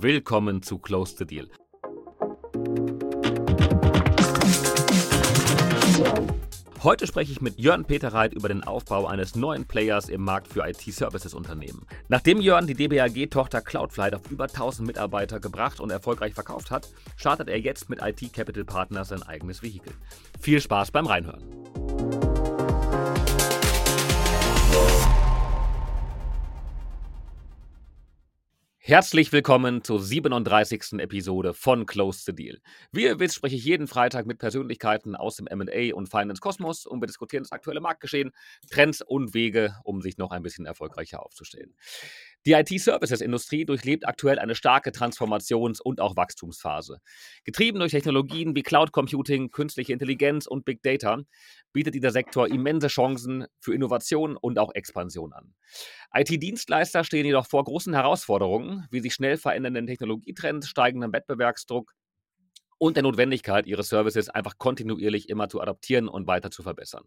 Willkommen zu Close the Deal. Heute spreche ich mit Jörn Peterreit über den Aufbau eines neuen Players im Markt für IT-Services-Unternehmen. Nachdem Jörn die DBAG-Tochter Cloudflight auf über 1000 Mitarbeiter gebracht und erfolgreich verkauft hat, startet er jetzt mit IT Capital Partners sein eigenes Vehikel. Viel Spaß beim Reinhören. Herzlich willkommen zur 37. Episode von Close the Deal. Wie ihr wisst, spreche ich jeden Freitag mit Persönlichkeiten aus dem MA und Finance Kosmos und wir diskutieren das aktuelle Marktgeschehen, Trends und Wege, um sich noch ein bisschen erfolgreicher aufzustellen. Die IT-Services-Industrie durchlebt aktuell eine starke Transformations- und auch Wachstumsphase. Getrieben durch Technologien wie Cloud Computing, künstliche Intelligenz und Big Data bietet dieser Sektor immense Chancen für Innovation und auch Expansion an. IT-Dienstleister stehen jedoch vor großen Herausforderungen, wie sich schnell verändernden Technologietrends, steigendem Wettbewerbsdruck und der Notwendigkeit, ihre Services einfach kontinuierlich immer zu adaptieren und weiter zu verbessern.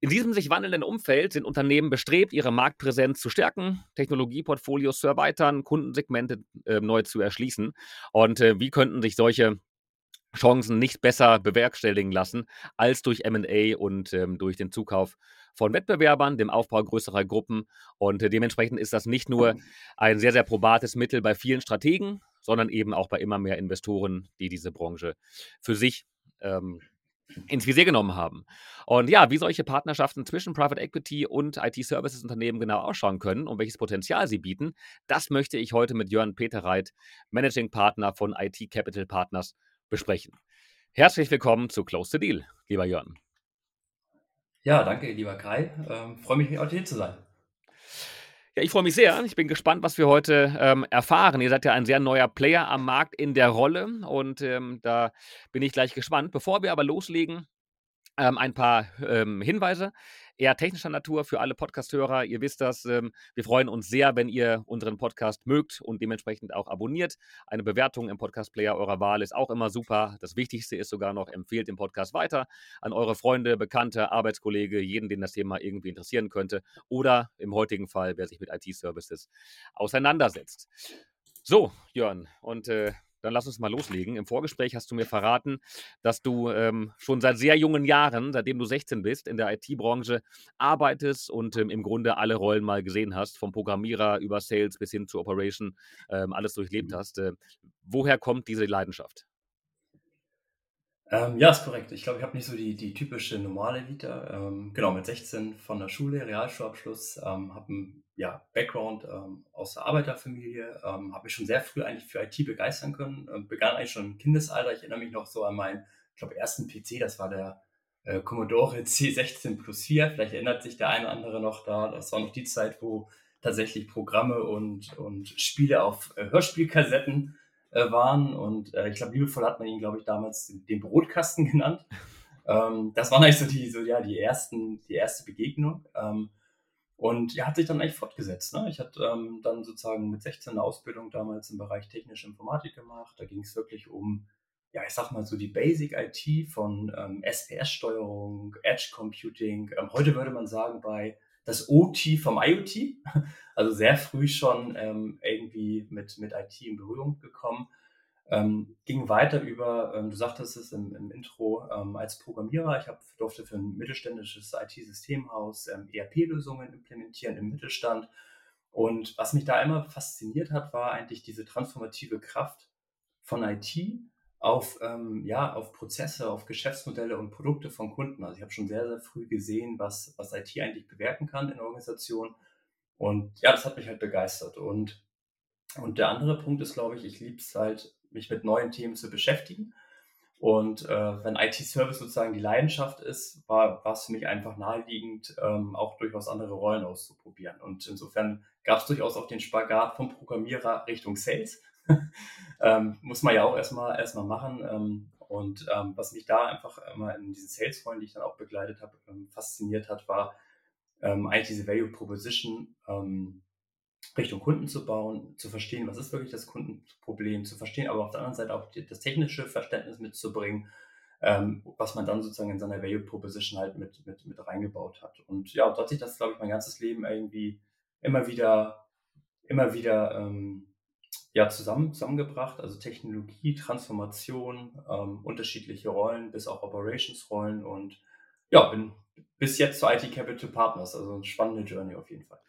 In diesem sich wandelnden Umfeld sind Unternehmen bestrebt, ihre Marktpräsenz zu stärken, Technologieportfolios zu erweitern, Kundensegmente äh, neu zu erschließen. Und äh, wie könnten sich solche Chancen nicht besser bewerkstelligen lassen als durch MA und ähm, durch den Zukauf von Wettbewerbern, dem Aufbau größerer Gruppen. Und äh, dementsprechend ist das nicht nur ein sehr, sehr probates Mittel bei vielen Strategen, sondern eben auch bei immer mehr Investoren, die diese Branche für sich ähm, ins Visier genommen haben. Und ja, wie solche Partnerschaften zwischen Private Equity und IT-Services-Unternehmen genau ausschauen können und welches Potenzial sie bieten, das möchte ich heute mit Jörn Peterreit, Managing Partner von IT Capital Partners, besprechen. Herzlich willkommen zu Close the Deal, lieber Jörn. Ja, danke, lieber Kai. Ähm, freue mich, heute hier zu sein. Ja, ich freue mich sehr. Ich bin gespannt, was wir heute ähm, erfahren. Ihr seid ja ein sehr neuer Player am Markt in der Rolle und ähm, da bin ich gleich gespannt. Bevor wir aber loslegen, ähm, ein paar ähm, Hinweise eher technischer Natur für alle Podcast-Hörer. Ihr wisst das. Ähm, wir freuen uns sehr, wenn ihr unseren Podcast mögt und dementsprechend auch abonniert. Eine Bewertung im Podcast-Player eurer Wahl ist auch immer super. Das Wichtigste ist sogar noch, empfehlt den Podcast weiter an eure Freunde, Bekannte, Arbeitskollege, jeden, den das Thema irgendwie interessieren könnte. Oder im heutigen Fall, wer sich mit IT-Services auseinandersetzt. So, Jörn, und äh, dann lass uns mal loslegen. Im Vorgespräch hast du mir verraten, dass du ähm, schon seit sehr jungen Jahren, seitdem du 16 bist, in der IT-Branche arbeitest und ähm, im Grunde alle Rollen mal gesehen hast, vom Programmierer über Sales bis hin zu Operation, ähm, alles durchlebt mhm. hast. Äh, woher kommt diese Leidenschaft? Ähm, ja, ist korrekt. Ich glaube, ich habe nicht so die, die typische normale Vita. Ähm, genau, mit 16 von der Schule, Realschulabschluss, ähm, habe einen ja, Background ähm, aus der Arbeiterfamilie, ähm, habe mich schon sehr früh eigentlich für IT begeistern können. Ähm, begann eigentlich schon im Kindesalter. Ich erinnere mich noch so an meinen, ich glaube, ersten PC, das war der äh, Commodore C16 Plus 4. Vielleicht erinnert sich der eine oder andere noch da. Das war noch die Zeit, wo tatsächlich Programme und, und Spiele auf äh, Hörspielkassetten äh, waren. Und äh, ich glaube, liebevoll hat man ihn, glaube ich, damals den, Brotkasten genannt. Ähm, das waren eigentlich so die, so, ja, die ersten, die erste Begegnung. Ähm, und ja, hat sich dann eigentlich fortgesetzt. Ne? Ich hatte ähm, dann sozusagen mit 16 eine Ausbildung damals im Bereich technische Informatik gemacht. Da ging es wirklich um, ja, ich sag mal so die Basic IT von ähm, SPS-Steuerung, Edge Computing. Ähm, heute würde man sagen, bei das OT vom IoT. Also sehr früh schon ähm, irgendwie mit, mit IT in Berührung gekommen. Ähm, ging weiter über, ähm, du sagtest es im, im Intro, ähm, als Programmierer. Ich hab, durfte für ein mittelständisches IT-Systemhaus ähm, ERP-Lösungen implementieren im Mittelstand. Und was mich da immer fasziniert hat, war eigentlich diese transformative Kraft von IT auf, ähm, ja, auf Prozesse, auf Geschäftsmodelle und Produkte von Kunden. Also ich habe schon sehr, sehr früh gesehen, was, was IT eigentlich bewirken kann in der Organisation. Und ja, das hat mich halt begeistert. Und, und der andere Punkt ist, glaube ich, ich liebe es halt, mich mit neuen Themen zu beschäftigen. Und äh, wenn IT-Service sozusagen die Leidenschaft ist, war, war es für mich einfach naheliegend, ähm, auch durchaus andere Rollen auszuprobieren. Und insofern gab es durchaus auch den Spagat vom Programmierer Richtung Sales. ähm, muss man ja auch erstmal erstmal machen. Ähm, und ähm, was mich da einfach immer in diesen Sales-Rollen, die ich dann auch begleitet habe, ähm, fasziniert hat, war ähm, eigentlich diese Value Proposition ähm, Richtung Kunden zu bauen, zu verstehen, was ist wirklich das Kundenproblem, zu verstehen, aber auf der anderen Seite auch die, das technische Verständnis mitzubringen, was man dann sozusagen in seiner Value Proposition halt mit, mit, mit reingebaut hat. Und ja, dort hat sich das, glaube ich, mein ganzes Leben irgendwie immer wieder, immer wieder ähm, ja, zusammen zusammengebracht, also Technologie, Transformation, ähm, unterschiedliche Rollen bis auch Operations-Rollen und ja, bin bis jetzt zu IT Capital Partners, also 'ne spannende Journey auf jeden Fall.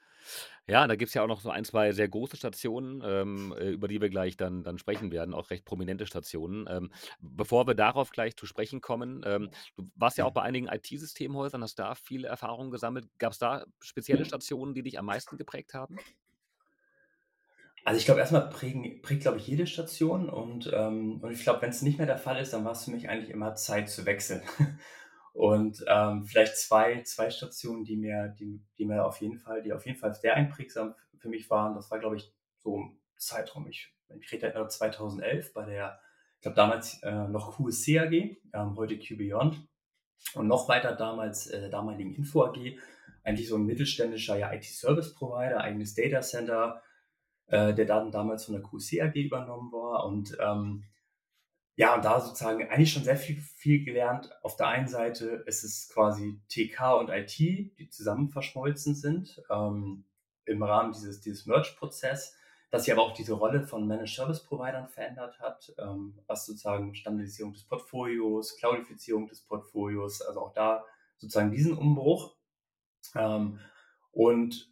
Ja, da gibt's ja auch noch so ein, 2 sehr große Stationen, ähm, äh, über die wir gleich dann dann sprechen werden, auch recht prominente Stationen. Ähm, bevor wir darauf gleich zu sprechen kommen, ähm, du warst ja auch bei einigen IT-Systemhäusern, hast da viele Erfahrungen gesammelt. Gab's da spezielle Stationen, die dich am meisten geprägt haben? Also, ich glaube, erst mal prägen prägt, glaube ich, jede Station und, ähm und ich glaube, wenn's nicht mehr der Fall ist, dann war's für mich eigentlich immer Zeit zu wechseln. Und, ähm, vielleicht zwei zwei Stationen, die mir die die mir auf jeden Fall die auf jeden Fall sehr einprägsam für mich waren. Das war, glaube ich, so im Zeitraum, ich ich rede da 2011 bei der ich glaube damals, äh, noch QSC AG, ähm, heute q.beyond und noch weiter damals, äh, damaligen Info AG, eigentlich so 'n mittelständischer, ja, IT-Service-Provider, eigenes Datacenter, äh, der dann damals von der QSC AG übernommen war und, ähm ja, und da sozusagen eigentlich schon sehr viel viel gelernt. Auf der einen Seite ist es quasi TK und IT, die zusammen verschmolzen sind, ähm, im Rahmen dieses dieses Merge-Prozess, dass sich aber auch diese Rolle von Managed Service Providern verändert hat, ähm, was sozusagen Standardisierung des Portfolios, Cloudifizierung des Portfolios, also auch da sozusagen diesen Umbruch. Ähm, und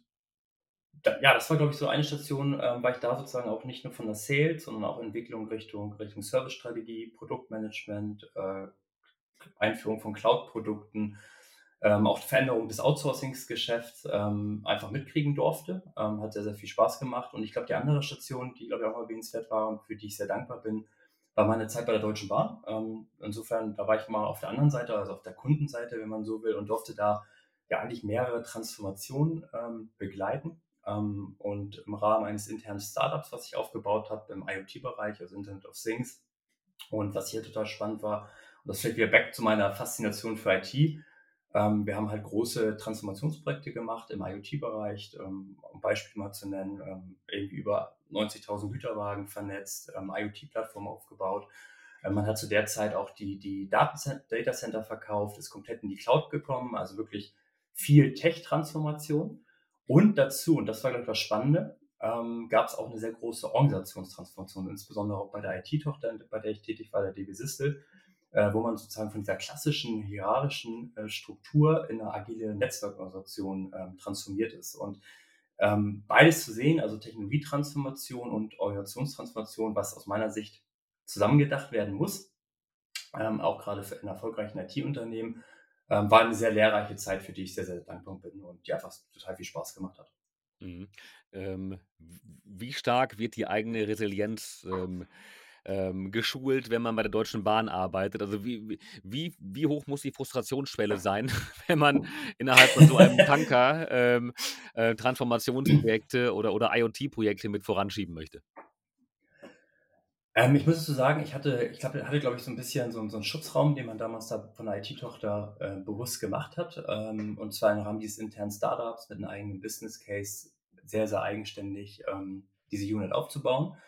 ja, das war, glaube ich, so eine Station, ähm, weil ich da sozusagen auch nicht nur von der Sales, sondern auch Entwicklung Richtung Richtung Servicestrategie, Produktmanagement, äh, Einführung von Cloud-Produkten, ähm, auch Veränderung des Outsourcings-Geschäfts, ähm, einfach mitkriegen durfte. Ähm, hat sehr, sehr viel Spaß gemacht. Und ich glaube, die andere Station, die, glaube ich, auch erwähnenswert war und für die ich sehr dankbar bin, war meine Zeit bei der Deutschen Bahn. Ähm, insofern, da war ich mal auf der anderen Seite, also auf der Kundenseite, wenn man so will, und durfte da ja eigentlich mehrere Transformationen, ähm, begleiten ähm, und im Rahmen eines internen Startups, was ich aufgebaut habe im IoT-Bereich, also Internet of Things. Und was hier total spannend war, und das fällt wieder back zu meiner Faszination für IT. Ähm, wir haben halt große Transformationsprojekte gemacht im IoT-Bereich, ähm, um Beispiel mal zu nennen, ähm, irgendwie über 90.000 Güterwagen vernetzt, ähm, IoT-Plattform aufgebaut. Äh, man hat zu der Zeit auch die die Datacenter verkauft, ist komplett in die Cloud gekommen, also wirklich viel Tech-Transformation. Und dazu, und das war, glaube das Spannende, ähm, gab's auch 'ne sehr große Organisationstransformation, insbesondere auch bei der IT-Tochter, bei der ich tätig war, der DB Systel, äh, wo man sozusagen von dieser klassischen hierarchischen, äh, Struktur in 'ne agile Netzwerkorganisation, ähm, transformiert ist. Und, ähm, beides zu sehen, also Technologietransformation und Organisationstransformation, was aus meiner Sicht zusammen gedacht werden muss, ähm, auch grade für in erfolgreichen IT-Unternehmen, ähm, war 'ne sehr lehrreiche Zeit, für die ich sehr, sehr dankbar bin und die einfach total viel Spaß gemacht hat. Mhm. Ähm, wie stark wird die eigene Resilienz, ähm, ähm, geschult, wenn man bei der Deutschen Bahn arbeitet? Also, wie wie wie wie hoch muss die Frustrationsschwelle sein, wenn man innerhalb von so einem Tanker, ähm, äh, Transformationsprojekte oder oder IoT-Projekte mit voranschieben möchte? Ähm, ich muss dazu sagen, ich hatte ich glaube hatte, glaube ich, so 'n bisschen so so 'n Schutzraum, den man damals da von der IT-Tochter, äh, bewusst gemacht hat. Ähm, und zwar im Rahmen dieses internen Startups mit 'nem eigenen Business Case sehr, sehr eigenständig, ähm, diese Unit aufzubauen.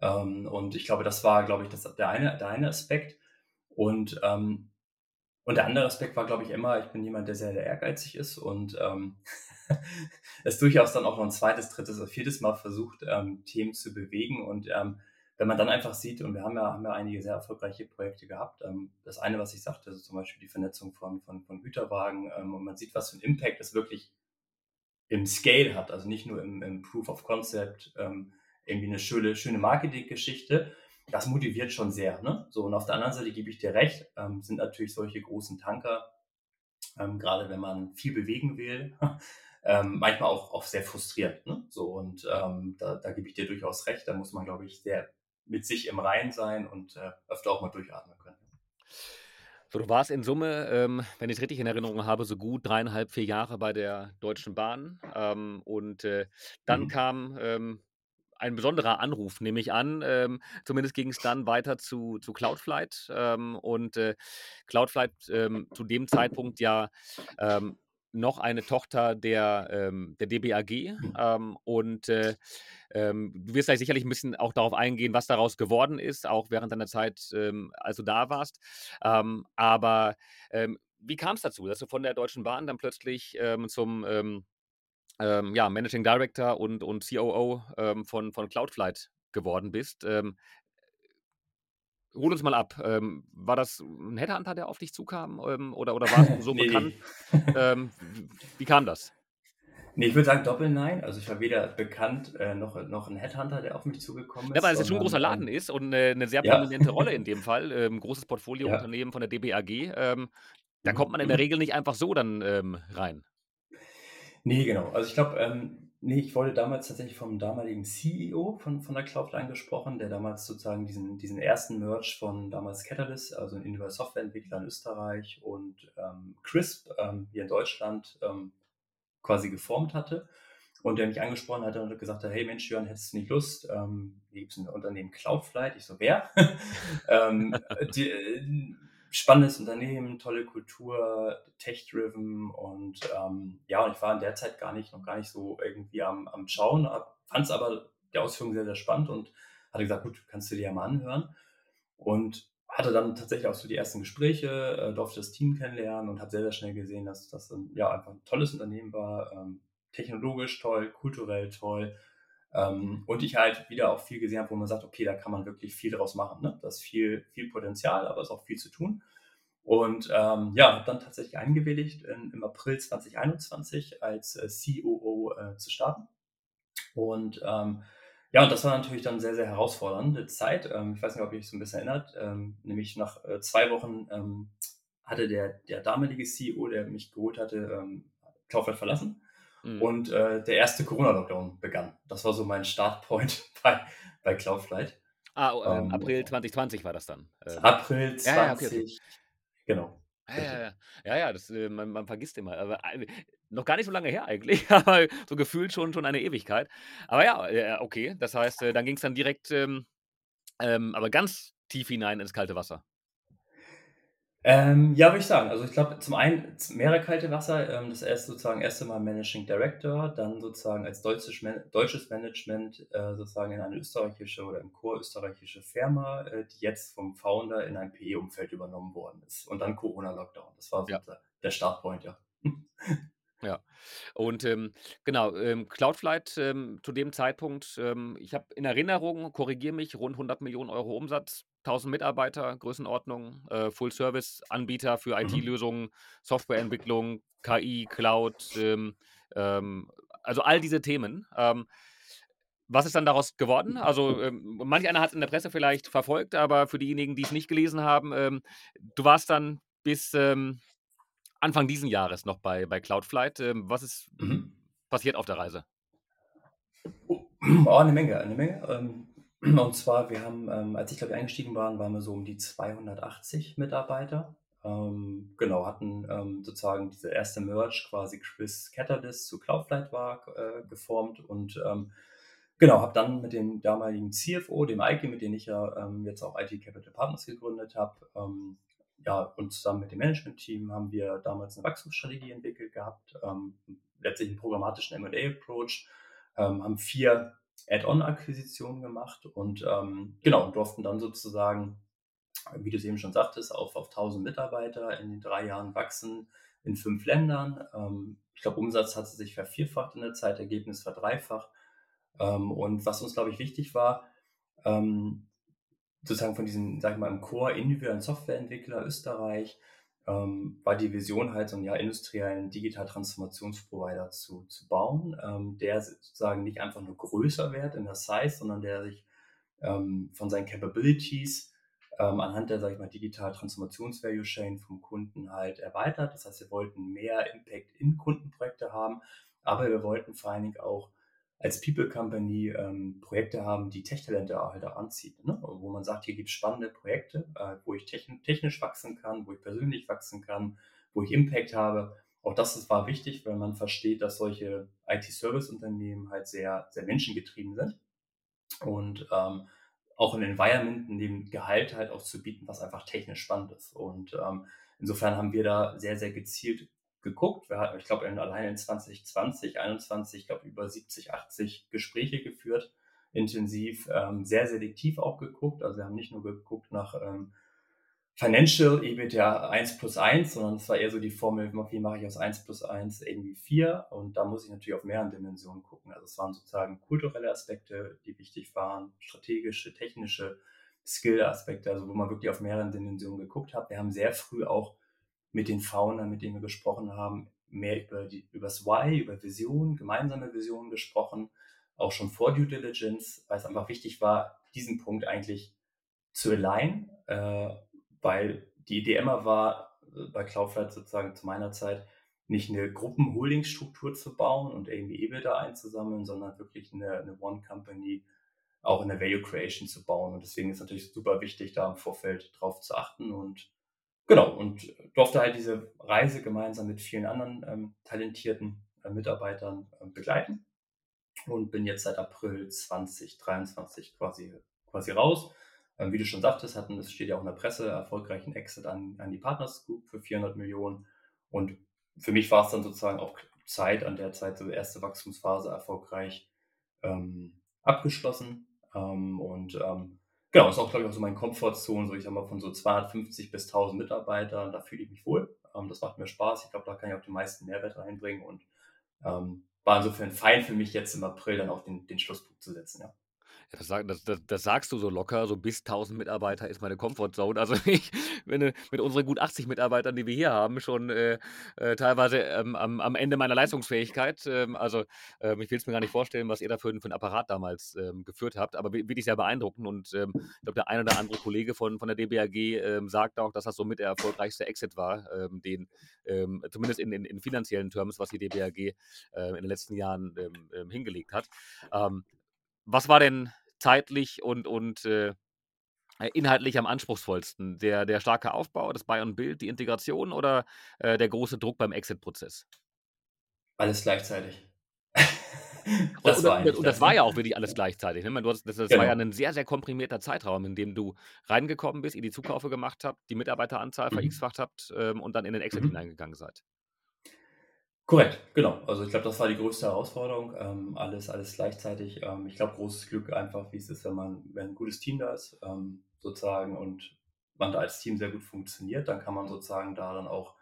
Ähm, und ich glaube, das war, glaube ich, das der eine der eine Aspekt. Und, ähm und der andere Aspekt war, glaube ich, immer, ich bin jemand, der sehr, sehr ehrgeizig ist und, ähm, es durchaus dann auch noch 'n 2., 3. oder 4. Mal versucht, Themen zu bewegen. Und, wenn man dann einfach sieht und wir haben ja haben ja einige sehr erfolgreiche Projekte gehabt. Ähm, das eine, was ich sagte, also zum Beispiel die Vernetzung von von von Güterwagen, ähm, und man sieht, was für 'n Impact das wirklich im Scale hat, also nicht nur im im Proof of Concept, ähm, irgendwie 'ne schöne schöne Marketinggeschichte. Das motiviert schon sehr, ne? So, und auf der anderen Seite gebe ich dir recht, ähm, sind natürlich solche großen Tanker, ähm, grade wenn man viel bewegen will, ähm, manchmal auch auch sehr frustrierend, ne? So, und, ähm, da da gebe ich dir durchaus recht. Da muss man, glaube ich, sehr mit sich im Reinen sein und, äh, öfter auch mal durchatmen können. So, du warst in Summe, ähm, wenn ich's richtig in Erinnerung habe, so gut 3,5, 4 Jahre bei der Deutschen Bahn. Ähm, und, äh, dann Mhm. kam, ähm, ein besonderer Anruf, nehme ich an. Ähm, zumindest ging's dann weiter zu zu Cloudflight. Ähm, und, äh, Cloudflight, ähm, zu dem Zeitpunkt ja, noch eine Tochter der, ähm der DB AG. Ähm, und, äh, ähm, du wirst gleich sicherlich 'n bisschen auch darauf eingehen, was daraus geworden ist, auch während deiner Zeit, ähm, als du da warst. Ähm, aber, ähm, wie kam's dazu, dass du von der Deutschen Bahn dann plötzlich, zum, ja, Managing Director und und COO, von von Cloudflight geworden bist. Hol uns mal ab. Ähm, war das ein Headhunter, der auf dich zukam? Ähm, oder, oder warst du so nee, bekannt? Ähm, wie kam das? Nee, ich würde sagen Doppel-Nein. Also ich war weder bekannt äh, noch, noch ein Headhunter, der auf mich zugekommen ist. Ja, weil es jetzt schon ein großer Laden ähm, ist und eine, eine sehr ja. prominente Rolle in dem Fall. Ähm, großes Ja. Portfoliounternehmen von der DBAG. Ähm, da kommt Mhm. man in der Mhm. Regel nicht einfach so dann ähm, rein. Nee, genau. Also ich glaube, ähm, nee, ich wurde damals tatsächlich vom damaligen CEO von, von der Cloudline gesprochen, der damals sozusagen diesen, diesen ersten Merge von damals Catalyst, also ein individueller Softwareentwickler in Österreich und ähm, Crisp ähm, hier in Deutschland ähm, quasi geformt hatte. Und der mich angesprochen hatte und gesagt hat, hey Mensch, Jörn, hättest du nicht Lust? Ähm, hier gibt es ein Unternehmen Cloudflight. Ich so, wer? ähm, die, äh, spannendes Unternehmen, tolle Kultur, tech-driven und ähm, ja, und ich war in der Zeit gar nicht, noch gar nicht so irgendwie am, am Schauen, fand es aber die Ausführung sehr, sehr spannend und hatte gesagt, gut, kannst du dir ja mal anhören. Und hatte dann tatsächlich auch so die ersten Gespräche, äh, durfte das Team kennenlernen und habe sehr, sehr schnell gesehen, dass das ein, ja, einfach ein tolles Unternehmen war, ähm, technologisch toll, kulturell toll. Ähm, und ich halt wieder auch viel gesehen habe, wo man sagt, okay, da kann man wirklich viel draus machen. Ne? Da ist viel, viel Potenzial, aber es ist auch viel zu tun. Und ähm, ja, habe dann tatsächlich eingewilligt, in, im April 2021 als äh, COO äh, zu starten. Und ähm, ja, und das war natürlich dann sehr, sehr herausfordernde Zeit. Ähm, ich weiß nicht, ob ihr euch so ein bisschen erinnert. Ähm, nämlich nach äh, zwei Wochen ähm, hatte der, der damalige CEO, der mich geholt hatte, ähm, Kaufland verlassen. Mhm. Und äh, der erste Corona-Lockdown begann. Das war so mein Startpoint bei, bei Cloudflight. Ah, oh, ähm, Ähm, April 2020 war das dann. Ähm, April ja, ja, okay, 20, okay. genau. Ja, ja, ja. Ja, ja, das, äh, man, man vergisst immer. Aber äh, noch gar nicht so lange her eigentlich, aber so gefühlt schon, schon eine Ewigkeit. Aber ja, äh, okay, das heißt, äh, dann ging es dann direkt, ähm, ähm, aber ganz tief hinein ins kalte Wasser. Ähm, ja, würde ich sagen. Also ich glaube, zum einen mehrere kalte Wasser. Ähm, das erste sozusagen erste Mal Managing Director, dann sozusagen als deutsches, Man deutsches Management äh, sozusagen in eine österreichische oder im Chor österreichische Firma, äh, die jetzt vom Founder in ein PE-Umfeld übernommen worden ist. Und dann Corona-Lockdown. Das war so Ja. der, der Startpoint, ja. Ja. Und ähm, genau, ähm, Cloudflight ähm, zu dem Zeitpunkt, ähm, ich habe in Erinnerung, korrigiere mich, rund 100 Millionen Euro Umsatz, 1000 Mitarbeiter, Größenordnung, äh, Full-Service-Anbieter für Mhm. IT-Lösungen, Softwareentwicklung, KI, Cloud, ähm, ähm, also all diese Themen. Ähm, was ist dann daraus geworden? Also, ähm, manch einer hat es in der Presse vielleicht verfolgt, aber für diejenigen, die es nicht gelesen haben, ähm, du warst dann bis ähm, Anfang diesen Jahres noch bei, bei Cloudflight. Ähm, was ist Mhm. passiert auf der Reise? Oh, eine Menge, eine Menge. Und zwar, wir haben, ähm, als ich glaube ich eingestiegen waren, waren wir so um die 280 Mitarbeiter. Ähm, genau, hatten ähm, sozusagen diese erste Merge quasi Chris Catalyst zu Cloudflight war äh, geformt und ähm, genau, habe dann mit dem damaligen CFO, dem Eike, mit dem ich ja ähm, jetzt auch IT Capital Partners gegründet habe, ähm, ja, und zusammen mit dem Management-Team haben wir damals eine Wachstumsstrategie entwickelt gehabt, letztlich einen programmatischen M&A-Approach, haben vier Add-on-Akquisitionen gemacht und ähm, genau, durften dann sozusagen, wie du es eben schon sagtest, auf, auf 1000 Mitarbeiter in den drei Jahren wachsen in fünf Ländern. Ähm, ich glaube, Umsatz hat sich vervierfacht in der Zeit, Ergebnis verdreifacht. Ähm, und was uns, glaube ich, wichtig war, ähm, sozusagen von diesem, sag ich mal, im Core individuellen Softwareentwickler Österreich, ähm, war die Vision halt so einen ja, industriellen Digital-Transformationsprovider zu, zu bauen, ähm, der sozusagen nicht einfach nur größer wird in der Size, sondern der sich ähm, von seinen Capabilities ähm, anhand der, sag ich mal, Digital-Transformations-Value-Chain vom Kunden halt erweitert. Das heißt, wir wollten mehr Impact in Kundenprojekte haben, aber wir wollten vor allen Dingen auch als People Company ähm, Projekte haben, die Tech-Talente halt auch anziehen. Ne? Wo man sagt, hier gibt es spannende Projekte, äh, wo ich techn technisch wachsen kann, wo ich persönlich wachsen kann, wo ich Impact habe. Auch das, das war wichtig, weil man versteht, dass solche IT-Service-Unternehmen halt sehr, sehr menschengetrieben sind. Und ähm, auch ein Environment, dem Gehalt halt auch zu bieten, was einfach technisch spannend ist. Und ähm, insofern haben wir da sehr, sehr gezielt geguckt. Wir hatten, ich glaube, allein in 2020, 2021, ich glaube, über 70, 80 Gespräche geführt, intensiv, ähm, sehr selektiv auch geguckt. Also wir haben nicht nur geguckt nach, ähm, Financial EBITDA 1 plus 1, sondern es war eher so die Formel, wie mache ich aus 1 plus 1 irgendwie 4 und da muss ich natürlich auf mehreren Dimensionen gucken. Also es waren sozusagen kulturelle Aspekte, die wichtig waren, strategische, technische Skill-Aspekte, also wo man wirklich auf mehreren Dimensionen geguckt hat. Wir haben sehr früh auch mit den Foundern, mit denen wir gesprochen haben, mehr über, die, über das Why, über Vision, gemeinsame Visionen gesprochen, auch schon vor Due Diligence, weil es einfach wichtig war, diesen Punkt eigentlich zu alignen, äh, weil die Idee immer war, äh, bei Cloudflight sozusagen zu meiner Zeit, nicht eine Gruppen-Holding-Struktur zu bauen und irgendwie EBITDA einzusammeln, sondern wirklich eine, eine One-Company auch in der Value Creation zu bauen. Und deswegen ist es natürlich super wichtig, da im Vorfeld drauf zu achten und genau, und durfte halt diese Reise gemeinsam mit vielen anderen ähm, talentierten äh, Mitarbeitern äh, begleiten und bin jetzt seit April 2023 quasi, quasi raus. Ähm, wie du schon sagtest, hatten, es steht ja auch in der Presse, erfolgreichen Exit an, an die Partners Group für 400 Millionen. Und für mich war es dann sozusagen auch Zeit, an der Zeit so erste Wachstumsphase erfolgreich ähm, abgeschlossen. Ähm, und ähm, genau, ist auch, glaube ich, auch so meine Komfortzone, so ich sag mal, von so 250 bis 1000 Mitarbeitern, da fühle ich mich wohl. Ähm, das macht mir Spaß. Ich glaube, da kann ich auch den meisten Mehrwert reinbringen und ähm, war insofern fein für mich jetzt im April dann auch den, den Schlusspunkt zu setzen, ja. Das, sag, das, das, das, sagst du so locker, so bis 1000 Mitarbeiter ist meine Comfortzone. Also ich bin mit unseren gut 80 Mitarbeitern, die wir hier haben, schon äh, äh, teilweise ähm, am, am, Ende meiner Leistungsfähigkeit. Ähm, also ähm, ich will es mir gar nicht vorstellen, was ihr da für, für einen Apparat damals ähm, geführt habt, aber wirklich sehr beeindruckend. Und ähm, ich glaube, der ein oder andere Kollege von, von der DBAG ähm, sagt auch, dass das somit der erfolgreichste Exit war, den zumindest in, in, in, finanziellen Terms, was die DBAG äh, in den letzten Jahren hingelegt hat. was war denn zeitlich und, und äh, inhaltlich am anspruchsvollsten? Der, der starke Aufbau, das Buy und Build, die Integration oder äh, der große Druck beim Exit-Prozess? Alles gleichzeitig. das und, war und, und, das war ja auch wirklich alles gleichzeitig. Ne? Du hast, das, das genau. war ja ein sehr, sehr komprimierter Zeitraum, in dem du reingekommen bist, ihr die Zukaufe gemacht habt, die Mitarbeiteranzahl mhm. verX-facht habt ähm, und dann in den Exit mhm. hineingegangen seid. Korrekt, genau. Also ich glaube, das war die größte Herausforderung. Ähm, alles, alles gleichzeitig. Ähm, ich glaube, großes Glück einfach, wie es ist, wenn man, wenn ein gutes Team da ist, ähm, sozusagen, und man da als Team sehr gut funktioniert, dann kann man sozusagen da dann auch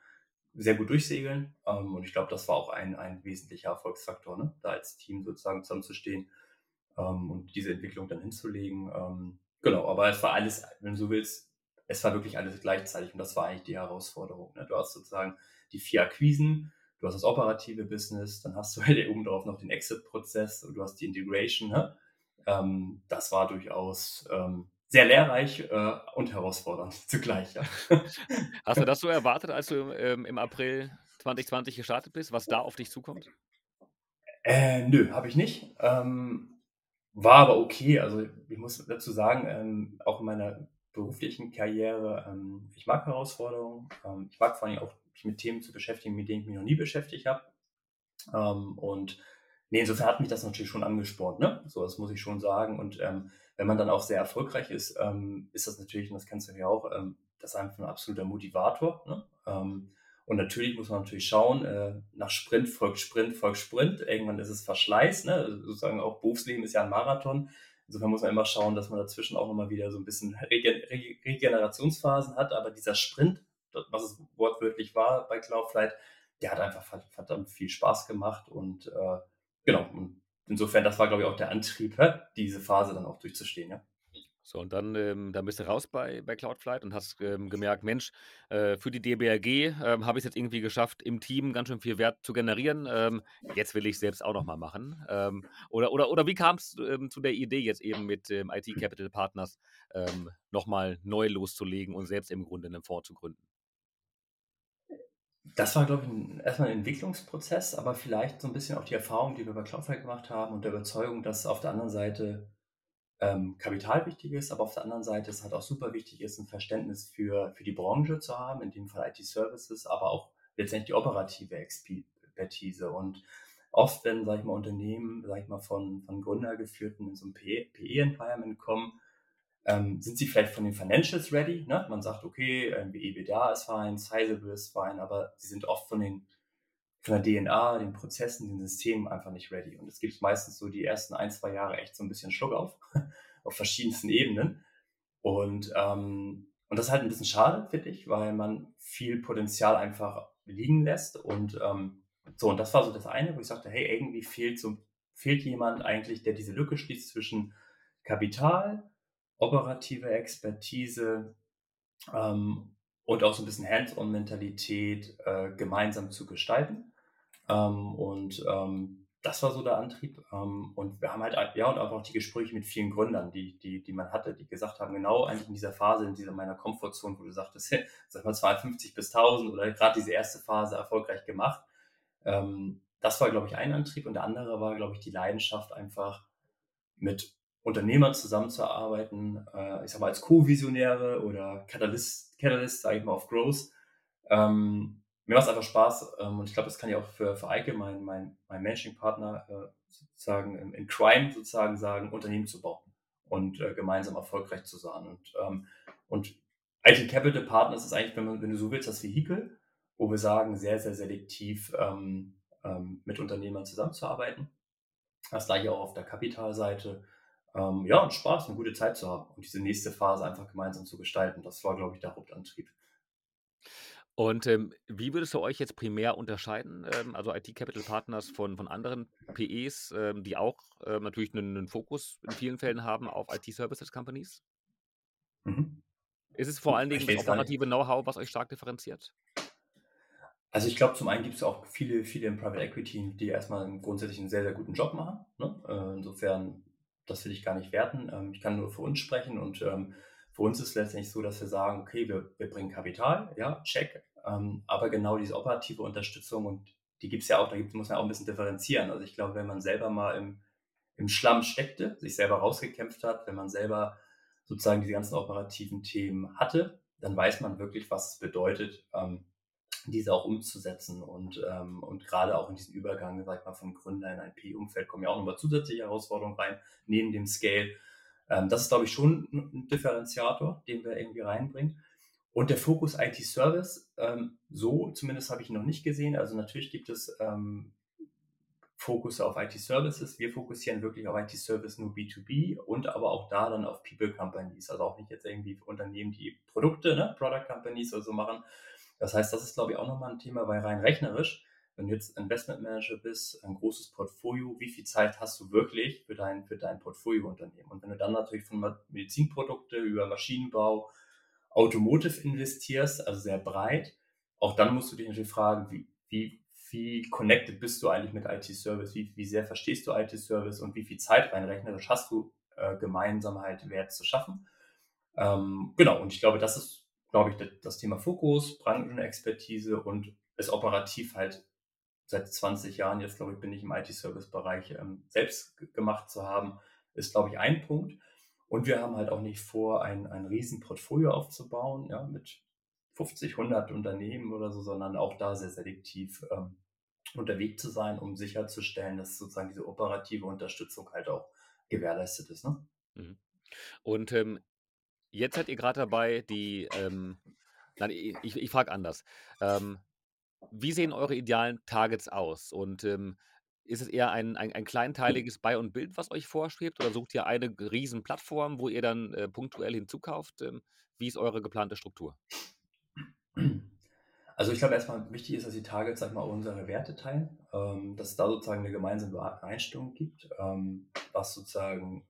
sehr gut durchsegeln. Ähm, und ich glaube, das war auch ein, ein wesentlicher Erfolgsfaktor, ne? da als Team sozusagen zusammenzustehen ähm, und diese Entwicklung dann hinzulegen. Ähm, genau, aber es war alles, wenn du so willst, es war wirklich alles gleichzeitig und das war eigentlich die Herausforderung. Ne? Du hast sozusagen die vier Akquisen, du hast das operative Business, dann hast du halt oben drauf noch den Exit-Prozess und du hast die Integration. Ne? Ähm, das war durchaus ähm, sehr lehrreich äh, und herausfordernd zugleich. Ja. Hast du das so erwartet, als du ähm, im April 2020 gestartet bist, was da auf dich zukommt? Äh, nö, habe ich nicht. Ähm, war aber okay. Also ich muss dazu sagen, ähm, auch in meiner beruflichen Karriere, ähm, ich mag Herausforderungen. Ähm, ich mag vor allem auch mich mit Themen zu beschäftigen, mit denen ich mich noch nie beschäftigt habe. Ähm, und nee, insofern hat mich das natürlich schon angespornt, ne? So, das muss ich schon sagen. Und ähm, wenn man dann auch sehr erfolgreich ist, ähm, ist das natürlich, und das kennst du ja auch, ähm, das ist einfach ein absoluter Motivator. Ne? Ähm, und natürlich muss man natürlich schauen, äh, nach Sprint folgt Sprint, folgt Sprint. Irgendwann ist es Verschleiß. Ne? Sozusagen auch Berufsleben ist ja ein Marathon. Insofern muss man immer schauen, dass man dazwischen auch nochmal wieder so ein bisschen Regen Regenerationsphasen hat. Aber dieser Sprint, was es wortwörtlich war bei Cloudflight, der hat einfach verdammt viel Spaß gemacht und äh, genau, und insofern, das war, glaube ich, auch der Antrieb, diese Phase dann auch durchzustehen, ja. So, und dann, ähm, dann bist du raus bei, bei Cloudflight und hast ähm, gemerkt, Mensch, äh, für die DBRG ähm, habe ich es jetzt irgendwie geschafft, im Team ganz schön viel Wert zu generieren. Ähm, jetzt will ich es selbst auch nochmal machen. Ähm, oder, oder, oder wie kam es ähm, zu der Idee, jetzt eben mit IT Capital Partners ähm, nochmal neu loszulegen und selbst im Grunde einen Fonds zu gründen? Das war, glaube ich, ein, erstmal ein Entwicklungsprozess, aber vielleicht so ein bisschen auch die Erfahrung, die wir bei Cloudflare gemacht haben und der Überzeugung, dass auf der anderen Seite ähm, Kapital wichtig ist, aber auf der anderen Seite es halt auch super wichtig ist, ein Verständnis für, für die Branche zu haben, in dem Fall IT-Services, aber auch letztendlich die operative Expertise. Und oft, wenn, sag ich mal, Unternehmen, sag ich mal, von, von Gründer geführten in so ein PE-Environment kommen, ähm, sind sie vielleicht von den Financials ready? Ne? Man sagt, okay, EBITDA ist fein, Sizable ist fein, aber sie sind oft von den von der DNA, den Prozessen, den Systemen einfach nicht ready. Und es gibt meistens so die ersten ein, zwei Jahre echt so ein bisschen Schluck auf, auf verschiedensten Ebenen. Und ähm, und das ist halt ein bisschen schade, finde ich, weil man viel Potenzial einfach liegen lässt. Und ähm, so, und das war so das eine, wo ich sagte, hey, irgendwie fehlt so, fehlt jemand eigentlich, der diese Lücke schließt zwischen Kapital, operative Expertise ähm, und auch so ein bisschen Hands-on-Mentalität äh, gemeinsam zu gestalten. Ähm, und ähm, das war so der Antrieb. Ähm, und wir haben halt, ja, und auch die Gespräche mit vielen Gründern, die, die, die man hatte, die gesagt haben, genau eigentlich in dieser Phase, in dieser meiner Komfortzone, wo du sagtest, sag mal 250 bis 1000 oder gerade diese erste Phase erfolgreich gemacht. Ähm, das war, glaube ich, ein Antrieb. Und der andere war, glaube ich, die Leidenschaft einfach mit Unternehmern zusammenzuarbeiten, äh, ich sag mal als Co-Visionäre oder Catalyst, Catalyst sage ich mal, auf Growth. Ähm, mir macht es einfach Spaß ähm, und ich glaube, das kann ich auch für, für Eike, mein, mein, mein Managing-Partner, äh, sozusagen in, in, Crime sozusagen sagen, Unternehmen zu bauen und äh, gemeinsam erfolgreich zu sein. Und, ähm, und IT Capital Partners ist eigentlich, wenn, wenn du so willst, das Vehikel, wo wir sagen, sehr, sehr selektiv ähm, ähm mit Unternehmern zusammenzuarbeiten. Das gleiche auch auf der Kapitalseite. Ähm, ja, und Spaß, eine gute Zeit zu haben und diese nächste Phase einfach gemeinsam zu gestalten. Das war, glaube ich, der Hauptantrieb. Und ähm, wie würdest du euch jetzt primär unterscheiden, ähm, also IT Capital Partners von, von anderen PEs, ähm, die auch ähm, natürlich einen, einen, Fokus in vielen Fällen haben auf IT Services Companies? Mhm. Ist es vor allen Dingen das operative Know-how, was euch stark differenziert? Also ich glaube, zum einen gibt es auch viele, viele im Private Equity, die erstmal grundsätzlich einen sehr, sehr guten Job machen. Ne? Äh, insofern, das will ich gar nicht werten. Ähm, ich kann nur für uns sprechen und ähm, für uns ist es letztendlich so, dass wir sagen, okay, wir, wir bringen Kapital, ja, check, ähm, aber genau diese operative Unterstützung und die gibt es ja auch, da gibt, muss man auch ein bisschen differenzieren. Also ich glaube, wenn man selber mal im, im Schlamm steckte, sich selber rausgekämpft hat, wenn man selber sozusagen diese ganzen operativen Themen hatte, dann weiß man wirklich, was es bedeutet, ähm, diese auch umzusetzen. Und, ähm, und gerade auch in diesem Übergang, sag ich mal, von Gründer in ein P-Umfeld kommen ja auch nochmal zusätzliche Herausforderungen rein, neben dem Scale. Ähm, das ist, glaube ich, schon ein Differenziator, den wir irgendwie reinbringen. Und der Fokus IT-Service, ähm, so zumindest habe ich ihn noch nicht gesehen. Also natürlich gibt es ähm, Fokus auf IT-Services. Wir fokussieren wirklich auf IT-Service nur B2B und aber auch da dann auf People-Companies. Also auch nicht jetzt irgendwie Unternehmen, die Produkte, ne, Product-Companies oder so machen. Das heißt, das ist, glaube ich, auch nochmal ein Thema, weil rein rechnerisch, wenn du jetzt Investment Manager bist, ein großes Portfolio, wie viel Zeit hast du wirklich für dein, für dein Portfolio-Unternehmen? Und wenn du dann natürlich von Medizinprodukte über Maschinenbau, Automotive investierst, also sehr breit, auch dann musst du dich natürlich fragen, wie, wie, wie connected bist du eigentlich mit IT-Service, wie, wie sehr verstehst du IT-Service und wie viel Zeit reinrechnerisch hast du, äh, gemeinsam halt Wert zu schaffen. Ähm, genau, und ich glaube, das ist, glaube ich, das Thema Fokus, Branchenexpertise und es operativ halt seit 20 Jahren, jetzt glaube ich, bin ich im IT-Service-Bereich ähm, selbst gemacht zu haben, ist, glaube ich, ein Punkt. Und wir haben halt auch nicht vor, ein, ein Riesenportfolio aufzubauen, ja, mit 50, 100 Unternehmen oder so, sondern auch da sehr selektiv ähm, unterwegs zu sein, um sicherzustellen, dass sozusagen diese operative Unterstützung halt auch gewährleistet ist. Ne? Mhm. Und ähm, jetzt seid ihr gerade dabei, die, ähm, nein, ich, ich frage anders. Ähm, wie sehen eure idealen Targets aus? Und ähm, ist es eher ein, ein, ein kleinteiliges Buy und Bild, was euch vorschwebt? Oder sucht ihr eine riesen Plattform, wo ihr dann äh, punktuell hinzukauft? Ähm, wie ist eure geplante Struktur? Also ich glaube erstmal wichtig ist, dass die Targets, sag mal, unsere Werte teilen, ähm, dass es da sozusagen eine gemeinsame Einstellung gibt, ähm, was sozusagen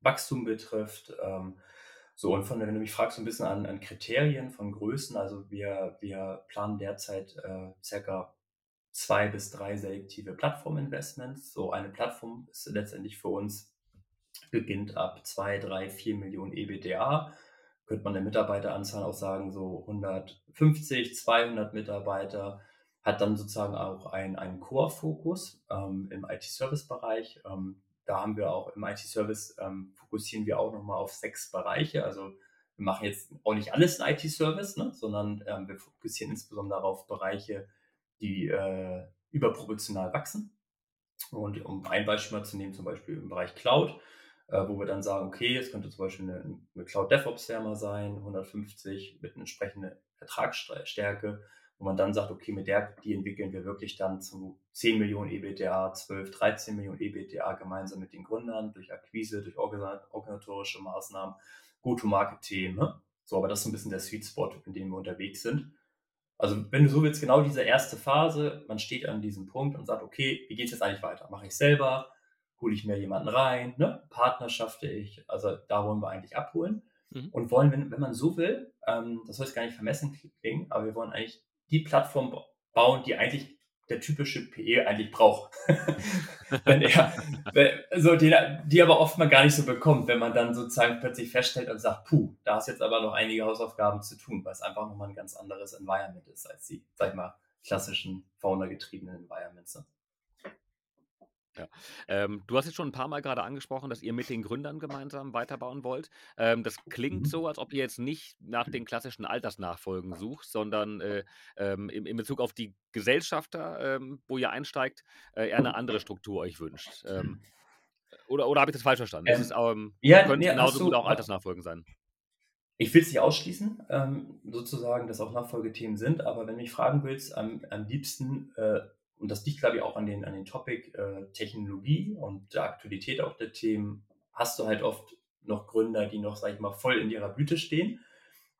Wachstum betrifft. So, und von, wenn du mich fragst, so ein bisschen an, an Kriterien von Größen, also wir, wir planen derzeit äh, circa zwei bis drei selektive Plattforminvestments. So eine Plattform ist letztendlich für uns, beginnt ab zwei, drei, vier Millionen EBDA. Könnte man der Mitarbeiteranzahl auch sagen, so 150, 200 Mitarbeiter, hat dann sozusagen auch einen, einen Core-Fokus ähm, im IT-Service-Bereich. Ähm, da haben wir auch im IT-Service, ähm, fokussieren wir auch nochmal auf sechs Bereiche. Also wir machen jetzt auch nicht alles in IT-Service, ne, sondern ähm, wir fokussieren insbesondere auf Bereiche, die äh, überproportional wachsen. Und um ein Beispiel mal zu nehmen, zum Beispiel im Bereich Cloud, äh, wo wir dann sagen, okay, es könnte zum Beispiel eine, eine Cloud DevOps Firma sein, 150 mit einer entsprechenden Ertragsstärke, wo man dann sagt, okay, mit der, die entwickeln wir wirklich dann zu 10 Millionen EBTA, 12, 13 Millionen EBTA gemeinsam mit den Gründern durch Akquise, durch organisatorische Maßnahmen, Go-to-Market-Themen. Ne? So, aber das ist ein bisschen der Sweet Spot, in dem wir unterwegs sind. Also, wenn du so willst, genau diese erste Phase, man steht an diesem Punkt und sagt, okay, wie geht es jetzt eigentlich weiter? Mache ich selber? Hole ich mir jemanden rein? Ne? Partnerschafte ich? Also, da wollen wir eigentlich abholen. Mhm. Und wollen, wenn, wenn man so will, ähm, das soll jetzt gar nicht vermessen klingen, aber wir wollen eigentlich die Plattform bauen, die eigentlich der typische PE eigentlich braucht. wenn er, so die, die aber oft man gar nicht so bekommt, wenn man dann sozusagen plötzlich feststellt und sagt, puh, da hast jetzt aber noch einige Hausaufgaben zu tun, weil es einfach nochmal ein ganz anderes Environment ist als die, sag ich mal, klassischen Fauna-getriebenen Environments. Ja. Ähm, du hast jetzt schon ein paar Mal gerade angesprochen, dass ihr mit den Gründern gemeinsam weiterbauen wollt. Ähm, das klingt mhm. so, als ob ihr jetzt nicht nach den klassischen Altersnachfolgen sucht, sondern äh, ähm, in, in, Bezug auf die Gesellschafter, ähm, wo ihr einsteigt, äh, eher eine andere Struktur euch wünscht. Ähm, oder oder habe ich das falsch verstanden? Ähm, es ist, ähm, ja, könnte nee, genauso du, gut auch Altersnachfolgen sein. Ich will es nicht ausschließen, sozusagen, dass auch Nachfolgethemen sind, aber wenn du mich fragen willst, am, am liebsten äh, und das liegt, glaube ich, auch an den, an den Topic äh, Technologie und der Aktualität auch der Themen, hast du halt oft noch Gründer, die noch, sag ich mal, voll in ihrer Blüte stehen.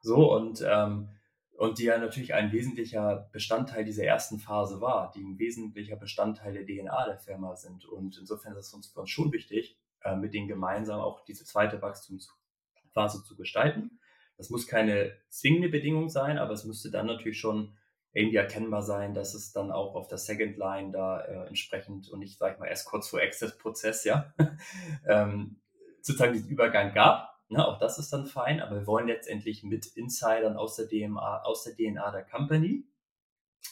So und, ähm, und die ja natürlich ein wesentlicher Bestandteil dieser ersten Phase war, die ein wesentlicher Bestandteil der DNA der Firma sind. Und insofern ist es uns, für uns schon wichtig, äh, mit denen gemeinsam auch diese zweite Wachstumsphase zu gestalten. Das muss keine zwingende Bedingung sein, aber es müsste dann natürlich schon irgendwie erkennbar sein, dass es dann auch auf der Second Line da äh, entsprechend und nicht, sag ich mal, erst kurz vor Access-Prozess, ja, ähm, sozusagen diesen Übergang gab. Ne, auch das ist dann fein, aber wir wollen letztendlich mit Insidern aus der DNA, aus der DNA der Company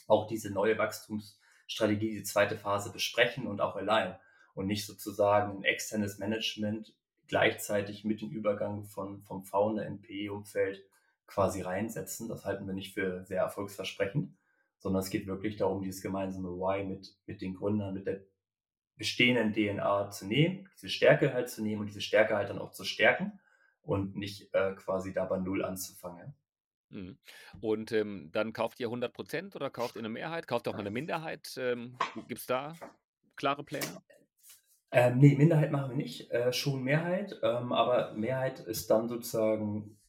auch diese neue Wachstumsstrategie, die zweite Phase besprechen und auch allein und nicht sozusagen ein externes Management gleichzeitig mit dem Übergang von, vom Founder in PE-Umfeld quasi reinsetzen. Das halten wir nicht für sehr erfolgsversprechend, sondern es geht wirklich darum, dieses gemeinsame Why mit, mit den Gründern, mit der bestehenden DNA zu nehmen, diese Stärke halt zu nehmen und diese Stärke halt dann auch zu stärken und nicht äh, quasi da bei Null anzufangen. Mhm. Und ähm, dann kauft ihr 100 Prozent oder kauft ihr eine Mehrheit? Kauft ihr auch mal eine Minderheit? Ähm, Gibt es da klare Pläne? Ähm, nee, Minderheit machen wir nicht, äh, schon Mehrheit, ähm, aber Mehrheit ist dann sozusagen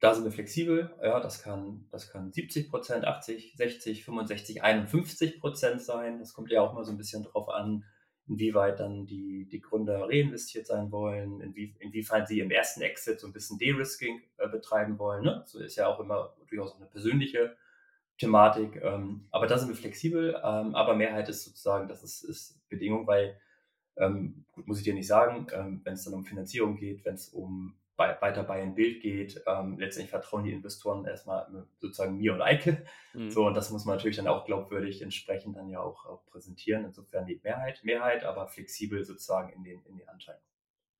da sind wir flexibel. Ja, das kann, das kann 70 Prozent, 80, 60, 65, 51 Prozent sein. Das kommt ja auch mal so ein bisschen drauf an, inwieweit dann die, die Gründer reinvestiert sein wollen, inwie, inwiefern sie im ersten Exit so ein bisschen De-Risking äh, betreiben wollen. Ne? So ist ja auch immer durchaus eine persönliche Thematik. Ähm, aber da sind wir flexibel. Ähm, aber Mehrheit ist sozusagen, das ist, ist Bedingung, weil, ähm, gut, muss ich dir nicht sagen, ähm, wenn es dann um Finanzierung geht, wenn es um weiter bei ein Bild geht. Ähm, letztendlich vertrauen die Investoren erstmal sozusagen mir und Eike. Mhm. So, und das muss man natürlich dann auch glaubwürdig entsprechend dann ja auch, auch präsentieren. Insofern die Mehrheit, Mehrheit, aber flexibel sozusagen in den, in den Anteilen.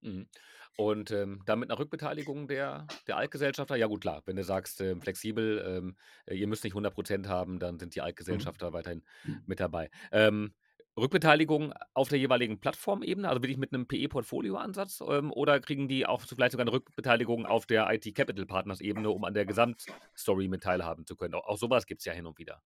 Mhm. Und ähm, dann mit einer Rückbeteiligung der, der Altgesellschafter, ja gut, klar, wenn du sagst, ähm, flexibel, ähm, ihr müsst nicht 100% haben, dann sind die Altgesellschafter mhm. weiterhin mhm. mit dabei. Ähm, Rückbeteiligung auf der jeweiligen Plattformebene, also wirklich mit einem PE-Portfolio-Ansatz, ähm, oder kriegen die auch vielleicht sogar eine Rückbeteiligung auf der IT-Capital-Partners-Ebene, um an der Gesamtstory mit teilhaben zu können? Auch, auch sowas gibt es ja hin und wieder.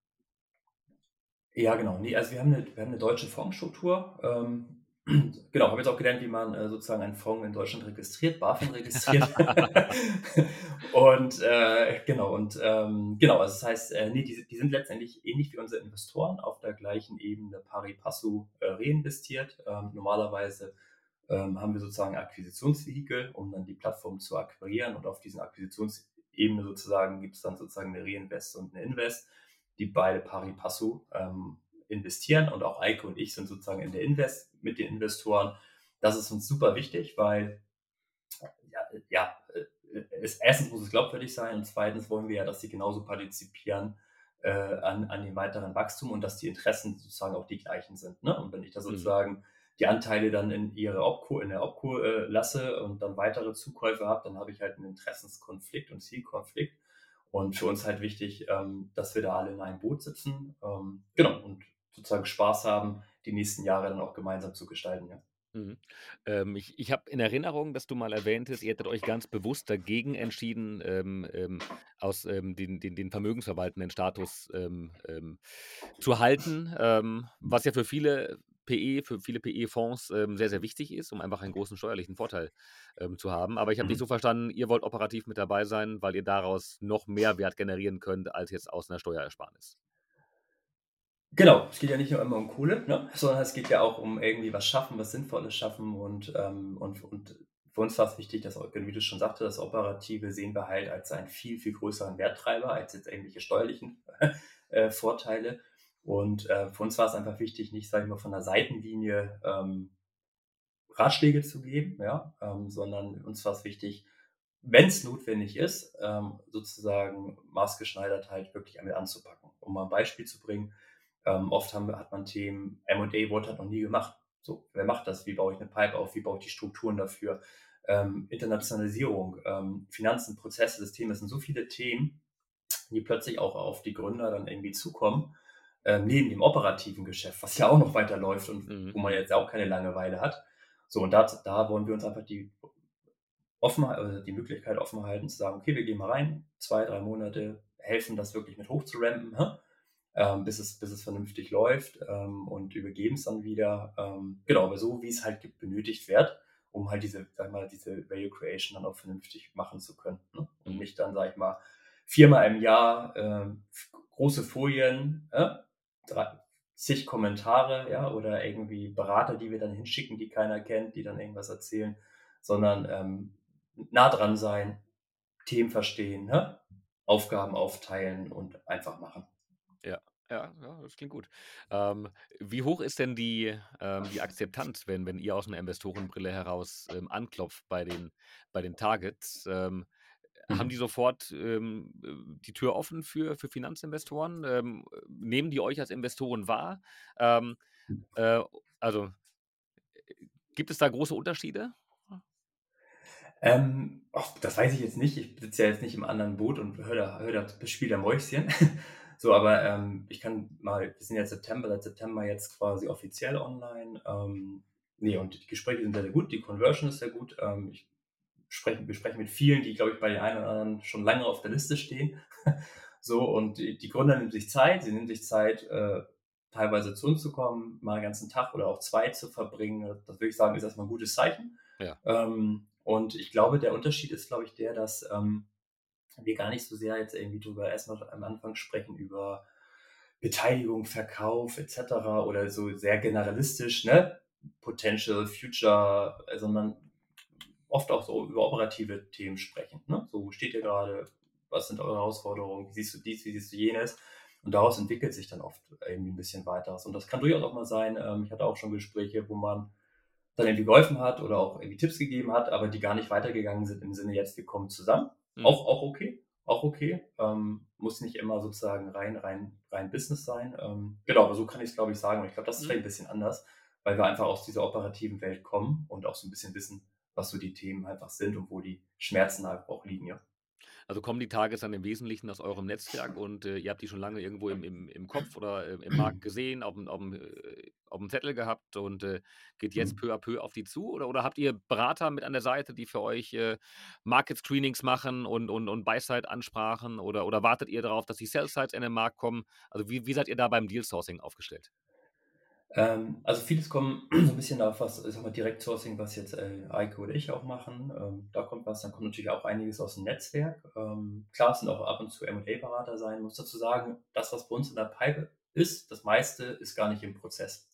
Ja, genau. Nee, also wir haben eine, wir haben eine deutsche Fondsstruktur. Ähm, Genau, habe jetzt auch gelernt, wie man äh, sozusagen einen Fonds in Deutschland registriert, BaFin registriert. und äh, genau, und ähm, genau, also das heißt, äh, nee, die, die, sind letztendlich ähnlich wie unsere Investoren auf der gleichen Ebene pari passu äh, reinvestiert. Ähm, normalerweise ähm, haben wir sozusagen Akquisitionsvehikel, um dann die Plattform zu akquirieren und auf diesen Akquisitionsebene sozusagen gibt es dann sozusagen eine Reinvest und eine Invest, die beide pari passu ähm, investieren und auch Eike und ich sind sozusagen in der Invest mit den Investoren. Das ist uns super wichtig, weil ja, ja es, erstens muss es glaubwürdig sein und zweitens wollen wir ja, dass sie genauso partizipieren äh, an, an dem weiteren Wachstum und dass die Interessen sozusagen auch die gleichen sind. Ne? Und wenn ich da mhm. sozusagen mhm. die Anteile dann in ihre Opco, in der Opco äh, lasse und dann weitere Zukäufe habe, dann habe ich halt einen Interessenskonflikt und Zielkonflikt. Und für uns halt wichtig, ähm, dass wir da alle in einem Boot sitzen. Ähm, genau, und sozusagen Spaß haben, die nächsten Jahre dann auch gemeinsam zu gestalten. Ja. Mhm. Ähm, ich ich habe in Erinnerung, dass du mal erwähntest, ihr hättet euch ganz bewusst dagegen entschieden, ähm, ähm, aus ähm, den, den, den vermögensverwaltenden Status ähm, ähm, zu halten, was ja für viele PE für viele PE-Fonds sehr, sehr wichtig ist, um einfach einen großen steuerlichen Vorteil zu haben. Aber ich habe dich Mhm. so verstanden, ihr wollt operativ mit dabei sein, weil ihr daraus noch mehr Wert generieren könnt als jetzt aus einer Steuerersparnis. Genau, es geht ja nicht nur immer um Kohle, ne, sondern es geht ja auch um irgendwie was schaffen, was Sinnvolles schaffen und, ähm, und und für uns war's wichtig, dass wie du schon sagte, das Operative sehen wir halt als einen viel, viel größeren Werttreiber als jetzt irgendwelche steuerlichen, äh, Vorteile. Und, äh, für uns war's einfach wichtig, nicht, sage ich mal, von der Seitenlinie, ähm, Ratschläge zu geben, ja, ähm, sondern uns war's wichtig, wenn's notwendig ist, ähm, sozusagen maßgeschneidert halt wirklich einmal anzupacken. Um mal 'n Beispiel zu bringen, ähm, oft haben hat man Themen, M&A wurde halt noch nie gemacht. So, wer macht das? Wie baue ich 'ne Pipe auf? Wie baue ich die Strukturen dafür? Ähm, Internationalisierung, ähm, Finanzen, Prozesse, Systeme. Es sind so viele Themen, die plötzlich auch auf die Gründer dann irgendwie zukommen, ähm, neben dem operativen Geschäft, was ja auch noch weiterläuft und Mhm, wo man jetzt auch keine Langeweile hat. So, und da da wollen wir uns einfach die offen äh, die Möglichkeit offen halten zu sagen: „Okay, wir gehen mal rein, 2, 3 Monate, helfen das wirklich mit hochzurampen, ne, ähm, bis es bis es vernünftig läuft, ähm, und übergeben's dann wieder.“ Ähm, genau, aber so, wie's halt ge benötigt wird, um halt diese, ich mal, diese Value Creation dann auch vernünftig machen zu können, ne? Und nicht dann, sage ich mal, viermal im Jahr, f große Folien, ne, drei zig Kommentare, ja, oder irgendwie Berater, die wir dann hinschicken, die keiner kennt, die dann irgendwas erzählen, sondern, ähm, nah dran sein, Themen verstehen, ne, Aufgaben aufteilen und einfach machen. Ja, ja, ja, das klingt gut. Ähm, wie hoch ist denn die ähm, die Akzeptanz, wenn wenn ihr aus 'ner Investorenbrille heraus, ähm, anklopft bei den bei den Targets? Ähm, haben die Mhm. sofort, ähm, äh, die Tür offen für für Finanzinvestoren? Ähm, nehmen die euch als Investoren wahr? Ähm, äh, also, äh, gibt es da große Unterschiede? Ähm, ach, das weiß ich jetzt nicht. Ich sitze ja jetzt nicht im anderen Boot und höre da höre da spiele da Mäuschen. So, aber, ähm, ich kann mal wir sind jetzt September seit September jetzt quasi offiziell online. Ähm, ne, und die Gespräche sind sehr, sehr gut. Die Conversion ist sehr gut. Ähm, ich spreche wir sprechen mit vielen, die, glaube ich, bei den einen oder anderen schon lange auf der Liste stehen. So, und die die Gründer nehmen sich Zeit. Sie nehmen sich Zeit, äh, teilweise zu uns zu kommen, mal 'n ganzen Tag oder auch 2 zu verbringen. Das würde ich sagen, ist erst mal 'n gutes Zeichen. Ja. Ähm, und ich glaube, der Unterschied ist, glaube ich, der, dass, ähm, wir gar nicht so sehr jetzt irgendwie drüber erst mal am Anfang sprechen über Beteiligung, Verkauf et cetera oder so sehr generalistisch, ne? Potential, Future, sondern oft auch so über operative Themen sprechen, ne? So: „Wo steht ihr grade? Was sind eure Herausforderungen? Wie siehst du dies? Wie siehst du jenes?“ Und daraus entwickelt sich dann oft irgendwie 'n bisschen weiteres. Und das kann durchaus auch mal sein ähm, ich hatte auch schon Gespräche, wo man dann irgendwie geholfen hat oder auch irgendwie Tipps gegeben hat, aber die gar nicht weitergegangen sind im Sinne jetzt: „Wir kommen zusammen.“ Mhm. Auch auch okay auch okay. Ähm, muss nicht immer sozusagen rein rein rein Business sein. Ähm, genau, aber so kann ich's, glaube ich, sagen. Und ich glaube, das ist Mhm. vielleicht 'n bisschen anders, weil wir einfach aus dieser operativen Welt kommen und auch so 'n bisschen wissen, was so die Themen einfach sind und wo die Schmerzen einfach auch liegen, ja. Also, kommen die Targets dann im Wesentlichen aus eurem Netzwerk und, äh, ihr habt die schon lange irgendwo im im im Kopf oder im im Markt gesehen, auf'm auf'm äh, auf'm Zettel gehabt und, äh, geht jetzt Mhm. peu à peu auf die zu? Oder oder habt ihr Berater mit an der Seite, die für euch, äh, Market Screenings machen und und und Buy-Side-Ansprachen oder oder wartet ihr darauf, dass die Sell-Sides in den Markt kommen? Also, wie wie seid ihr da beim Deal-Sourcing aufgestellt? Ähm, also, vieles kommt so 'n bisschen auf was, ich sage mal, Direct-Sourcing, was jetzt, äh, Eike oder ich auch machen. Ähm, da kommt was, dann kommt natürlich auch einiges aus'm Netzwerk. Ähm, klar, es sind auch ab und zu M&A-Berater sein. Muss dazu sagen, das, was bei uns in der Pipe ist, das meiste ist gar nicht im Prozess.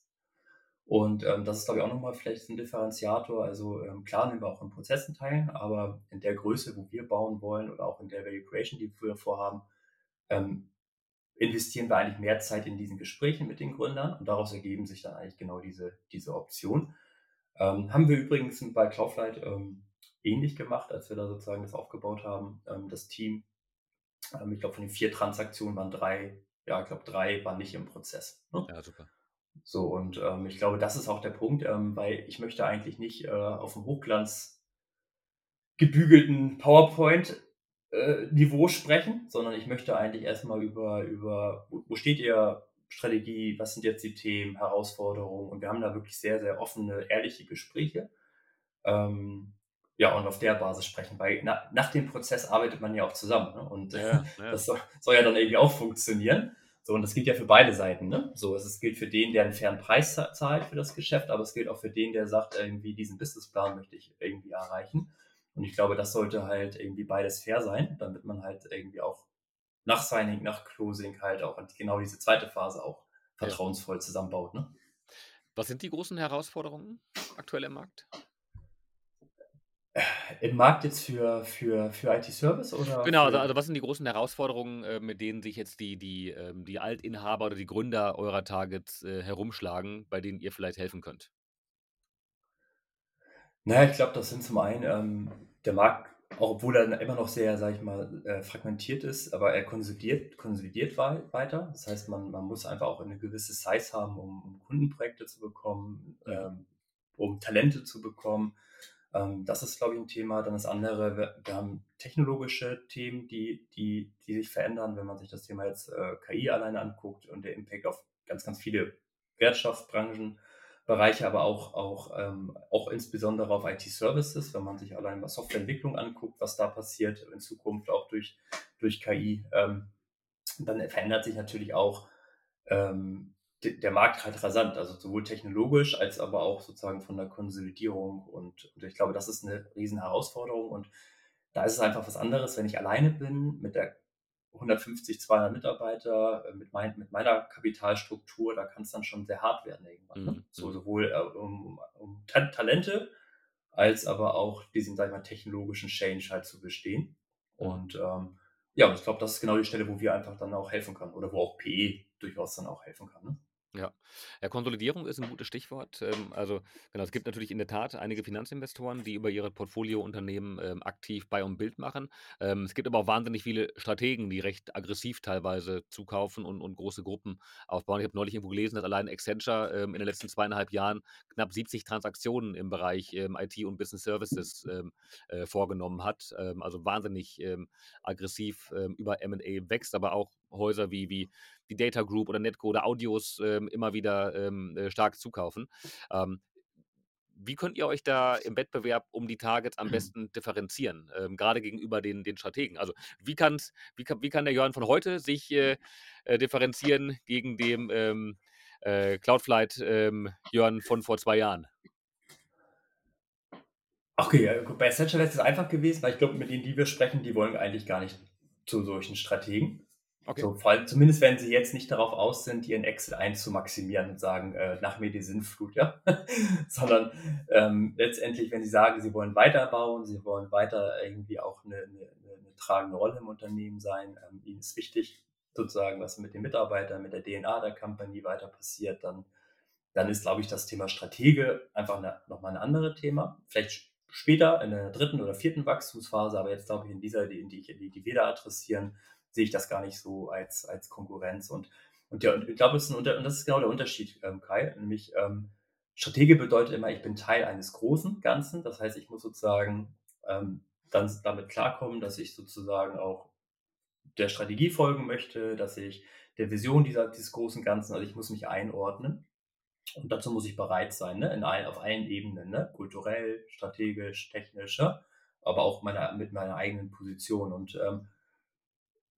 Und, ähm, das ist, glaube ich, auch noch mal vielleicht 'n Differenziator. Also, ähm, klar nehmen wir auch an Prozessen teil, aber in der Größe, wo wir bauen wollen oder auch in der Value Creation, die wir vorhaben, ähm, investieren wir eigentlich mehr Zeit in diesen Gesprächen mit den Gründern und daraus ergeben sich dann eigentlich genau diese diese Optionen. Ähm, haben wir übrigens bei Cloudflight, ähm, ähnlich gemacht, als wir da sozusagen das aufgebaut haben, ähm, das Team. Ähm, ich glaube, von den 4 Transaktionen waren 3 ja, ich glaube, 3 waren nicht im Prozess, ne? Ja, super. So und, ähm, ich glaube, das ist auch der Punkt, ähm, weil ich möchte eigentlich nicht, äh, auf'm Hochglanz gebügelten PowerPoint, äh, Niveau sprechen, sondern ich möchte eigentlich erst mal über über wo steht ihr? Strategie, was sind jetzt die Themen, Herausforderungen? Und wir haben da wirklich sehr, sehr offene, ehrliche Gespräche. Ähm, ja, und auf der Basis sprechen, weil na nach dem Prozess arbeitet man ja auch zusammen, ne? Und ja, ja. das soll soll ja dann irgendwie auch funktionieren. So, und das gilt ja für beide Seiten. Ne? So, es gilt für den, der einen fairen Preis zahlt für das Geschäft, aber es gilt auch für den, der sagt, irgendwie diesen Businessplan möchte ich irgendwie erreichen. Und ich glaube, das sollte halt irgendwie beides fair sein, damit man halt irgendwie auch nach Signing, nach Closing halt auch genau diese zweite Phase auch vertrauensvoll ja. zusammenbaut. Ne? Was sind die großen Herausforderungen aktuell im Markt? Im Markt jetzt für, für, für IT-Service oder? Genau, also, also was sind die großen Herausforderungen, äh, mit denen sich jetzt die, die, ähm, die Altinhaber oder die Gründer eurer Targets äh, herumschlagen, bei denen ihr vielleicht helfen könnt? Naja, ich glaube, das sind zum einen ähm, der Markt, auch obwohl er immer noch sehr, sage ich mal, äh, fragmentiert ist, aber er konsolidiert, konsolidiert weiter. Das heißt, man, man muss einfach auch eine gewisse Size haben, um, um Kundenprojekte zu bekommen, ähm, um Talente zu bekommen. Ähm, das ist, glaube ich, ein Thema. Dann das andere, wir, wir, haben technologische Themen, die, die, die sich verändern, wenn man sich das Thema jetzt äh, KI alleine anguckt und der Impact auf ganz, ganz viele Wirtschaftsbranchen, Bereiche, aber auch, auch, ähm, auch insbesondere auf IT-Services, wenn man sich allein mal Softwareentwicklung anguckt, was da passiert in Zukunft auch durch, durch KI, ähm, dann verändert sich natürlich auch ähm, der Markt halt rasant, also sowohl technologisch als aber auch sozusagen von der Konsolidierung. Und, und ich glaube, das ist eine riesen Herausforderung. Und da ist es einfach was anderes, wenn ich alleine bin mit der 150, 200 Mitarbeiter äh, mit, mein, mit meiner Kapitalstruktur, da kann es dann schon sehr hart werden irgendwann. Ne? Mhm. So mhm. sowohl äh, um, um Ta Talente als aber auch diesen, sag ich mal, technologischen Change halt zu bestehen. Und ähm, ja, und ich glaube, das ist genau die Stelle, wo wir einfach dann auch helfen können oder wo auch PE durchaus dann auch helfen kann. Ne? Ja. Ja, Konsolidierung ist ein gutes Stichwort. Ähm, also, genau, es gibt natürlich in der Tat einige Finanzinvestoren, die über ihre Portfoliounternehmen, ähm, aktiv Buy und Build machen. Ähm, es gibt aber auch wahnsinnig viele Strategen, die recht aggressiv teilweise zukaufen und und große Gruppen aufbauen. Ich habe neulich irgendwo gelesen, dass allein Accenture, ähm, in den letzten zweieinhalb Jahren knapp 70 Transaktionen im Bereich, ähm, IT und Business Services, ähm, äh, vorgenommen hat. Also wahnsinnig, aggressiv, über M&A wächst, aber auch Häuser wie wie die Data Group oder Netco oder Audios ähm, immer wieder ähm, äh, stark zukaufen. Ähm, wie könnt ihr euch da im Wettbewerb um die Targets am besten differenzieren, ähm, gerade gegenüber den, den Strategen? Also wie, kann's, wie, kann, wie kann der Jörn von heute sich äh, äh, differenzieren gegen den ähm, äh, Cloudflight ähm, Jörn von vor zwei Jahren? Okay, bei Essential ist es einfach gewesen, weil ich glaube, mit denen, die wir sprechen, die wollen eigentlich gar nicht zu solchen Strategen. Okay. So, vor allem, zumindest wenn sie jetzt nicht darauf aus sind, ihren Excel 1 zu maximieren und sagen, äh, nach mir die Sinnflut, ja. Sondern ähm, letztendlich, wenn sie sagen, sie wollen weiterbauen, sie wollen weiter irgendwie auch eine, eine, eine tragende Rolle im Unternehmen sein, ähm, ihnen ist wichtig, sozusagen, was mit den Mitarbeitern, mit der DNA der Company weiter passiert, dann, dann ist, glaube ich, das Thema Stratege einfach nochmal ein anderes Thema. Vielleicht später in der dritten oder vierten Wachstumsphase, aber jetzt glaube ich in dieser, die, die, die, die wir da adressieren, sehe ich das gar nicht so als, als Konkurrenz. Und, und, ja, und ich glaube, das ist, ein, und das ist genau der Unterschied, ähm, Kai. Nämlich, ähm, Stratege bedeutet immer, ich bin Teil eines großen Ganzen. Das heißt, ich muss sozusagen ähm, dann damit klarkommen, dass ich sozusagen auch der Strategie folgen möchte, dass ich der Vision dieser, dieses großen Ganzen, also ich muss mich einordnen. Und dazu muss ich bereit sein, ne? In allen, auf allen Ebenen, ne? kulturell, strategisch, technisch, ja? aber auch meiner, mit meiner eigenen Position. Und ähm,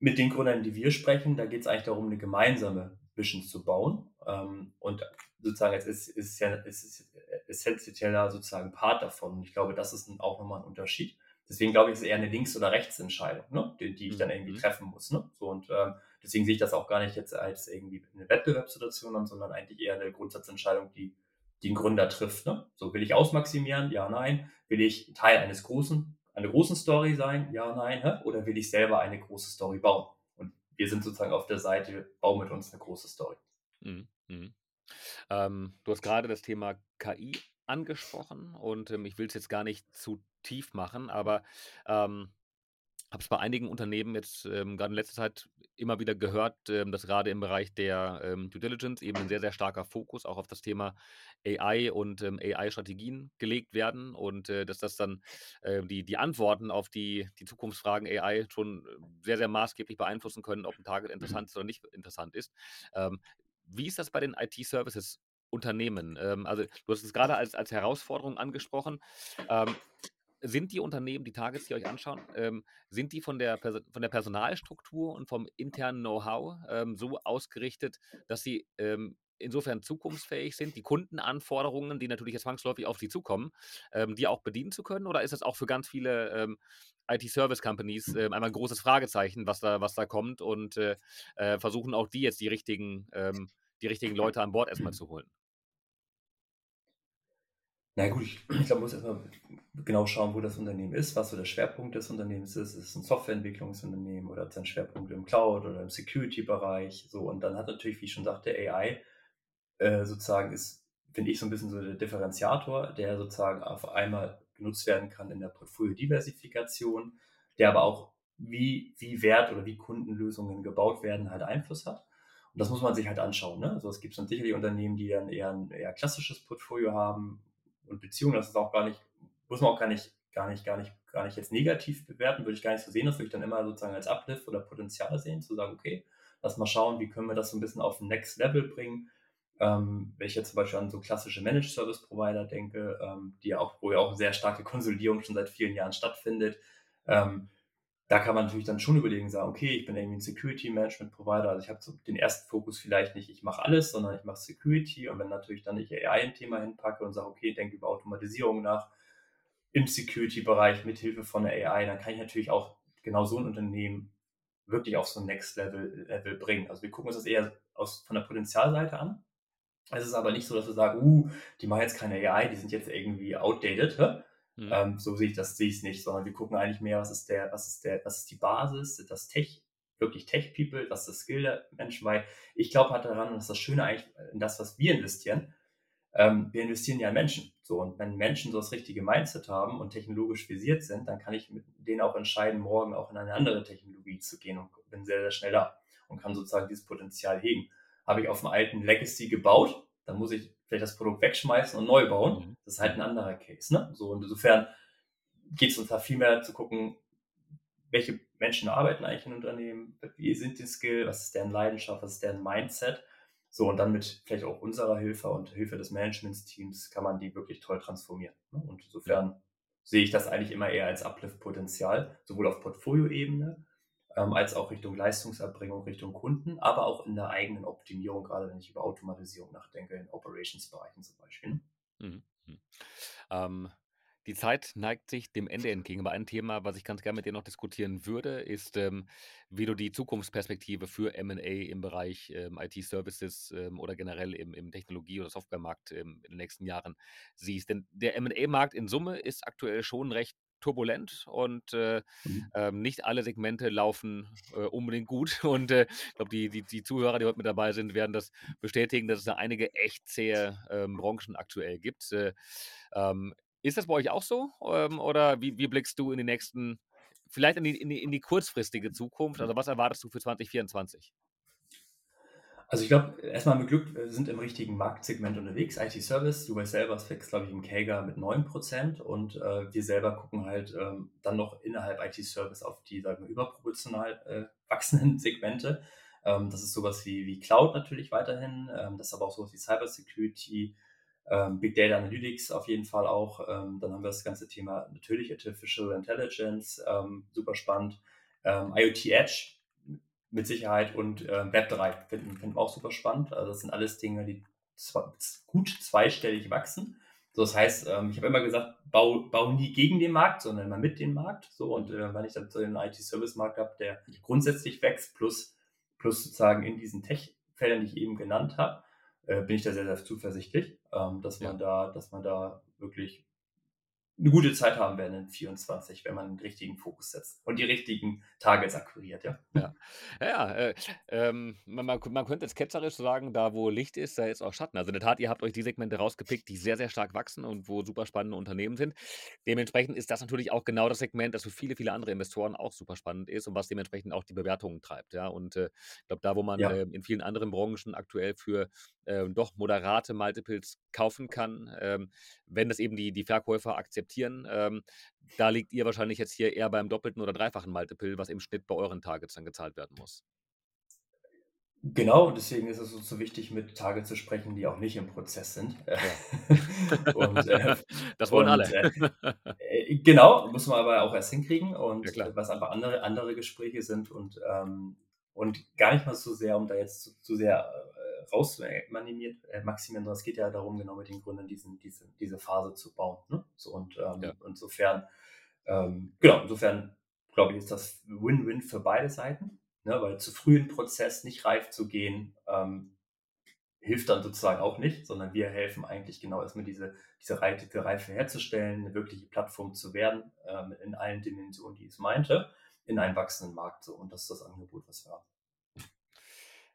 mit den Gründern, die wir sprechen, da geht es eigentlich darum, eine gemeinsame Vision zu bauen. Ähm, und sozusagen es ist, ist, ja, es ist essentieller sozusagen Part davon. Und ich glaube, das ist auch nochmal ein Unterschied. Deswegen glaube ich, ist es eher eine Links- oder Rechtsentscheidung, ne? die, die ich dann irgendwie mhm. treffen muss. Ne? So, und ähm, deswegen sehe ich das auch gar nicht jetzt als irgendwie eine Wettbewerbssituation an, sondern eigentlich eher eine Grundsatzentscheidung, die, ein Gründer trifft. Ne? So, will ich ausmaximieren? Ja, nein. Will ich Teil eines großen eine große Story sein? Ja, nein. Oder will ich selber eine große Story bauen? Und wir sind sozusagen auf der Seite, bau mit uns eine große Story. Mhm. Mhm. Ähm, du hast gerade das Thema KI angesprochen und ähm, ich will es jetzt gar nicht zu tief machen, aber ähm, habe es bei einigen Unternehmen jetzt ähm, gerade in letzter Zeit immer wieder gehört, ähm, dass gerade im Bereich der ähm, Due Diligence eben ein sehr, sehr starker Fokus auch auf das Thema AI und ähm, AI-Strategien gelegt werden und äh, dass das dann äh, die, die Antworten auf die, die Zukunftsfragen AI schon äh, sehr, sehr maßgeblich beeinflussen können, ob ein Target mhm. interessant ist oder nicht interessant ist. Ähm, wie ist das bei den IT-Services? Unternehmen. Ähm, also du hast es gerade als, als Herausforderung angesprochen. Sind die Unternehmen, die Targets, die euch anschauen, ähm, sind die von der, von der Personalstruktur und vom internen Know-how ähm, so ausgerichtet, dass sie ähm, insofern zukunftsfähig sind, die Kundenanforderungen, die natürlich jetzt zwangsläufig auf sie zukommen, ähm, die auch bedienen zu können? Oder ist das auch für ganz viele ähm, IT-Service-Companies äh, einmal ein großes Fragezeichen, was da, was da kommt und äh, äh, versuchen auch die jetzt die richtigen, ähm, die richtigen Leute an Bord erstmal zu holen? Na gut, ich, ich glaube, man muss erstmal genau schauen, wo das Unternehmen ist, was so der Schwerpunkt des Unternehmens ist. Ist es ein Softwareentwicklungsunternehmen oder hat es einen Schwerpunkt im Cloud oder im Security-Bereich? So, und dann hat natürlich, wie ich schon sagte, AI äh, sozusagen ist, finde ich, so ein bisschen so der Differenziator, der sozusagen auf einmal genutzt werden kann in der Portfolio-Diversifikation, der aber auch, wie, wie Wert oder wie Kundenlösungen gebaut werden, halt Einfluss hat. Und das muss man sich halt anschauen. Ne? Also es gibt dann sicherlich Unternehmen, die dann eher ein eher klassisches Portfolio haben und Beziehungen. Das ist auch gar nicht, muss man auch gar nicht, gar nicht, gar nicht, gar nicht jetzt negativ bewerten, würde ich gar nicht so sehen. Das würde ich dann immer sozusagen als Uplift oder Potenzial sehen, zu sagen, okay, lass mal schauen, wie können wir das so ein bisschen auf ein Next Level bringen ähm, wenn ich jetzt zum Beispiel an so klassische Managed Service Provider denke, ähm, die ja auch, wo ja auch sehr starke Konsolidierung schon seit vielen Jahren stattfindet, ähm, da kann man natürlich dann schon überlegen, sagen, okay, ich bin irgendwie ein Security Management Provider, also ich habe so den ersten Fokus vielleicht nicht, ich mache alles, sondern ich mache Security und wenn natürlich dann ich AI ein Thema hinpacke und sage, okay, denke über Automatisierung nach im Security-Bereich mit Hilfe von der AI, dann kann ich natürlich auch genau so ein Unternehmen wirklich auf so ein Next Level, Level bringen. Also wir gucken uns das eher aus, von der Potenzialseite an es ist aber nicht so, dass wir sagen, uh, die machen jetzt keine AI, die sind jetzt irgendwie outdated. Mhm. Ähm, so sehe ich das, sehe ich es nicht, sondern wir gucken eigentlich mehr, was ist der, was ist der, was ist die Basis, das Tech, wirklich Tech-People, was ist das Skill der Menschen, weil ich glaube halt daran, und das ist das Schöne eigentlich in das, was wir investieren, ähm, wir investieren ja in Menschen. So, und wenn Menschen so das richtige Mindset haben und technologisch visiert sind, dann kann ich mit denen auch entscheiden, morgen auch in eine andere Technologie zu gehen und bin sehr, sehr schnell da und kann sozusagen dieses Potenzial hegen habe ich auf einem alten Legacy gebaut, dann muss ich vielleicht das Produkt wegschmeißen und neu bauen. Mhm. Das ist halt ein anderer Case. Ne? So, und insofern geht es uns da viel mehr zu gucken, welche Menschen arbeiten eigentlich in Unternehmen, wie sind die Skill, was ist deren Leidenschaft, was ist deren Mindset. So, und dann mit vielleicht auch unserer Hilfe und Hilfe des Managementsteams kann man die wirklich toll transformieren. Ne? Und insofern sehe ich das eigentlich immer eher als Uplift-Potenzial, sowohl auf Portfolioebene ähm, als auch Richtung Leistungserbringung, Richtung Kunden, aber auch in der eigenen Optimierung, gerade wenn ich über Automatisierung nachdenke, in Operations-Bereichen zum Beispiel. Mhm. mhm. Ähm, die Zeit neigt sich dem Ende entgegen. Aber ein Thema, was ich ganz gerne mit dir noch diskutieren würde, ist, ähm, wie du die Zukunftsperspektive für MA im Bereich ähm, IT-Services ähm, oder generell im, im Technologie- oder Softwaremarkt ähm, in den nächsten Jahren siehst. Denn der MA-Markt in Summe ist aktuell schon recht turbulent und äh, mhm. ähm, nicht alle Segmente laufen äh, unbedingt gut. Und äh, ich glaube, die, die, die Zuhörer, die heute mit dabei sind, werden das bestätigen, dass es da einige echt zähe Branchen aktuell gibt. Äh, ähm, ist das bei euch auch so? Ähm, oder wie, wie blickst du in die nächsten, vielleicht in die, in die, in die kurzfristige Zukunft? Also was erwartest du für 2024? Also ich glaube, erstmal mit Glück, wir sind im richtigen Marktsegment unterwegs. IT-Service, du weißt selber, es wächst, glaube ich, im Kager mit 9% und äh, wir selber gucken halt ähm, dann noch innerhalb IT-Service auf die, sagen wir, überproportional äh, wachsenden Segmente. Ähm, das ist sowas wie, wie Cloud natürlich weiterhin, ähm, das ist aber auch sowas wie Cybersecurity, ähm, Big Data Analytics auf jeden Fall auch. Ähm, dann haben wir das ganze Thema natürlich Artificial Intelligence, ähm, super spannend. IoT Edge, mit Sicherheit und äh, Web3 finden, finden wir auch super spannend. Also das sind alles Dinge, die zwar gut zweistellig wachsen. So, das heißt, ähm, ich habe immer gesagt, bau, bau nie gegen den Markt, sondern immer mit dem Markt. So, und äh, wenn ich dann so einen IT-Service-Markt habe, der grundsätzlich wächst, plus, plus sozusagen in diesen Tech-Feldern, die ich eben genannt habe, äh, bin ich da sehr, sehr zuversichtlich, ähm, dass man ja. da, dass man da wirklich eine gute Zeit haben werden in 24, wenn man den richtigen Fokus setzt und die richtigen Targets akquiriert, ja. Ja, ja, äh, ähm, man, man, man, könnte jetzt ketzerisch sagen, da wo Licht ist, da ist auch Schatten. Also in der Tat, ihr habt euch die Segmente rausgepickt, die sehr, sehr stark wachsen und wo super spannende Unternehmen sind. Dementsprechend ist das natürlich auch genau das Segment, das für viele, viele andere Investoren auch super spannend ist und was dementsprechend auch die Bewertungen treibt. Ja, und äh, ich glaube, da wo man ja. äh, in vielen anderen Branchen aktuell für äh, doch moderate Multiples kaufen kann, ähm, wenn das eben die, die Verkäufer akzeptieren. Ähm, da liegt ihr wahrscheinlich jetzt hier eher beim doppelten oder dreifachen Multiple, was im Schnitt bei euren Targets dann gezahlt werden muss. Genau, deswegen ist es uns so wichtig, mit Tage zu sprechen, die auch nicht im Prozess sind. Ja. Und, äh, Das wollen und, alle. äh, äh, genau, muss man aber auch erst hinkriegen und Ja, was einfach andere andere Gespräche sind und, ähm und gar nicht mal so sehr, um da jetzt zu zu sehr, raus zu äh, maximieren, sondern es geht ja darum, genau mit den Gründern diesen diese diese Phase zu bauen, ne? So und, Ja. ähm, insofern ähm, genau, insofern glaube ich, ist das Win-Win für beide Seiten, ne? Weil zu früh 'n Prozess nicht reif zu gehen, ähm, hilft dann sozusagen auch nicht, sondern wir helfen eigentlich genau erst mal diese diese Reife herzustellen, 'ne wirkliche Plattform zu werden, ähm, in allen Dimensionen, die es meinte, in einem wachsenden Markt so. Und das ist das Angebot, was wir haben.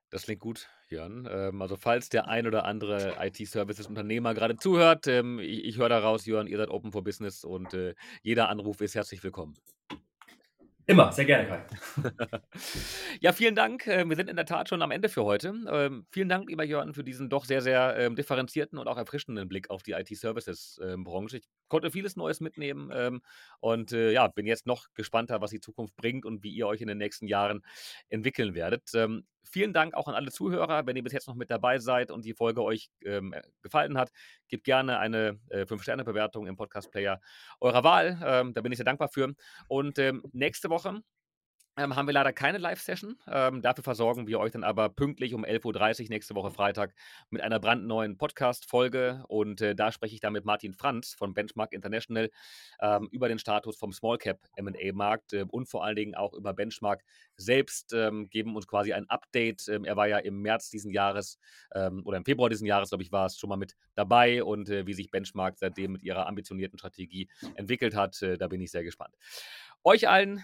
Das klingt gut, Jörn. Ähm, also falls der ein oder andere IT-Services-Unternehmer gerade zuhört, ähm, ich ich höre da raus, Jörn, ihr seid open for business und, äh, jeder Anruf ist herzlich willkommen. Immer, sehr gerne, Kai. Ja, vielen Dank. Äh, wir sind in der Tat schon am Ende für heute. Ähm, vielen Dank, lieber Jörn, für diesen doch sehr, sehr, ähm, differenzierten und auch erfrischenden Blick auf die IT-Services, ähm. Ich konnte vieles Neues mitnehmen, ähm, und, äh, ja, bin jetzt noch gespannter, was die Zukunft bringt und wie ihr euch in den nächsten Jahren entwickeln werdet. Ähm, vielen Dank auch an alle Zuhörer. Wenn ihr bis jetzt noch mit dabei seid und die Folge euch, ähm, äh, gefallen hat, gebt gerne eine, äh, 5-Sterne-Bewertung im Podcast-Player eurer Wahl. Ähm, da bin ich sehr dankbar für. Und, ähm, nächste Woche, ähm, haben wir leider keine Live-Session. Ähm, dafür versorgen wir euch dann aber pünktlich um 11:30 Uhr nächste Woche Freitag mit einer brandneuen Podcast-Folge. Und, äh, da spreche ich dann mit Martin Franz von Benchmark International, ähm, über den Status vom Small Cap M&A-Markt, äh, und vor allen Dingen auch über Benchmark selbst, ähm, geben uns quasi ein Update. Ähm, er war ja im März diesen Jahres, ähm, oder im Februar diesen Jahres, glaube ich, war es, schon mal mit dabei und, äh, wie sich Benchmark seitdem mit ihrer ambitionierten Strategie entwickelt hat, äh, da bin ich sehr gespannt. Euch allen